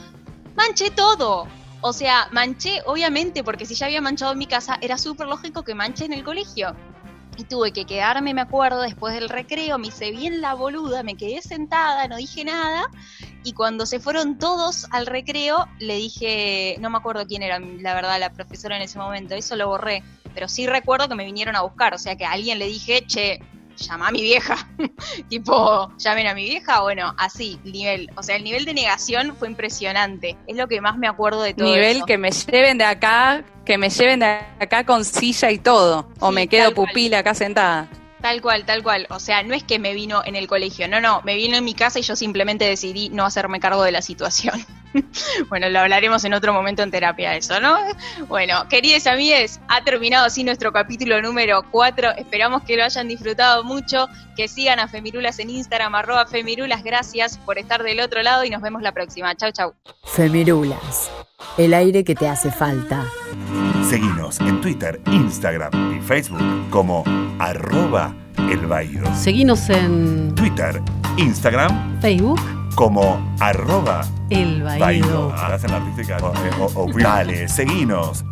Manché todo. O sea, manché, obviamente, porque si ya había manchado en mi casa, era súper lógico que manché en el colegio. Y tuve que quedarme, me acuerdo, después del recreo, me hice bien la boluda, me quedé sentada, no dije nada. Y cuando se fueron todos al recreo, le dije, no me acuerdo quién era, la verdad, la profesora en ese momento, eso lo borré. Pero sí recuerdo que me vinieron a buscar, o sea que a alguien le dije, che, llama a mi vieja. tipo, llamen a mi vieja. Bueno, así, nivel. O sea, el nivel de negación fue impresionante. Es lo que más me acuerdo de todo. Nivel que me lleven de acá, que me lleven de acá con silla y todo. o me quedo pupila acá sentada. Tal cual, tal cual. O sea, no es que me vino en el colegio, no, no, me vino en mi casa y yo simplemente decidí no hacerme cargo de la situación. bueno, lo hablaremos en otro momento en terapia eso, ¿no? Bueno, queridos amigues, ha terminado así nuestro capítulo número 4. Esperamos que lo hayan disfrutado mucho, que sigan a Femirulas en Instagram, arroba Femirulas. Gracias por estar del otro lado y nos vemos la próxima. Chau, chau. Femirulas, el aire que te hace falta. Seguinos en Twitter, Instagram y Facebook como arroba el Seguinos en Twitter, Instagram, Facebook como arroba el baído. Hacen la artística o, o, seguinos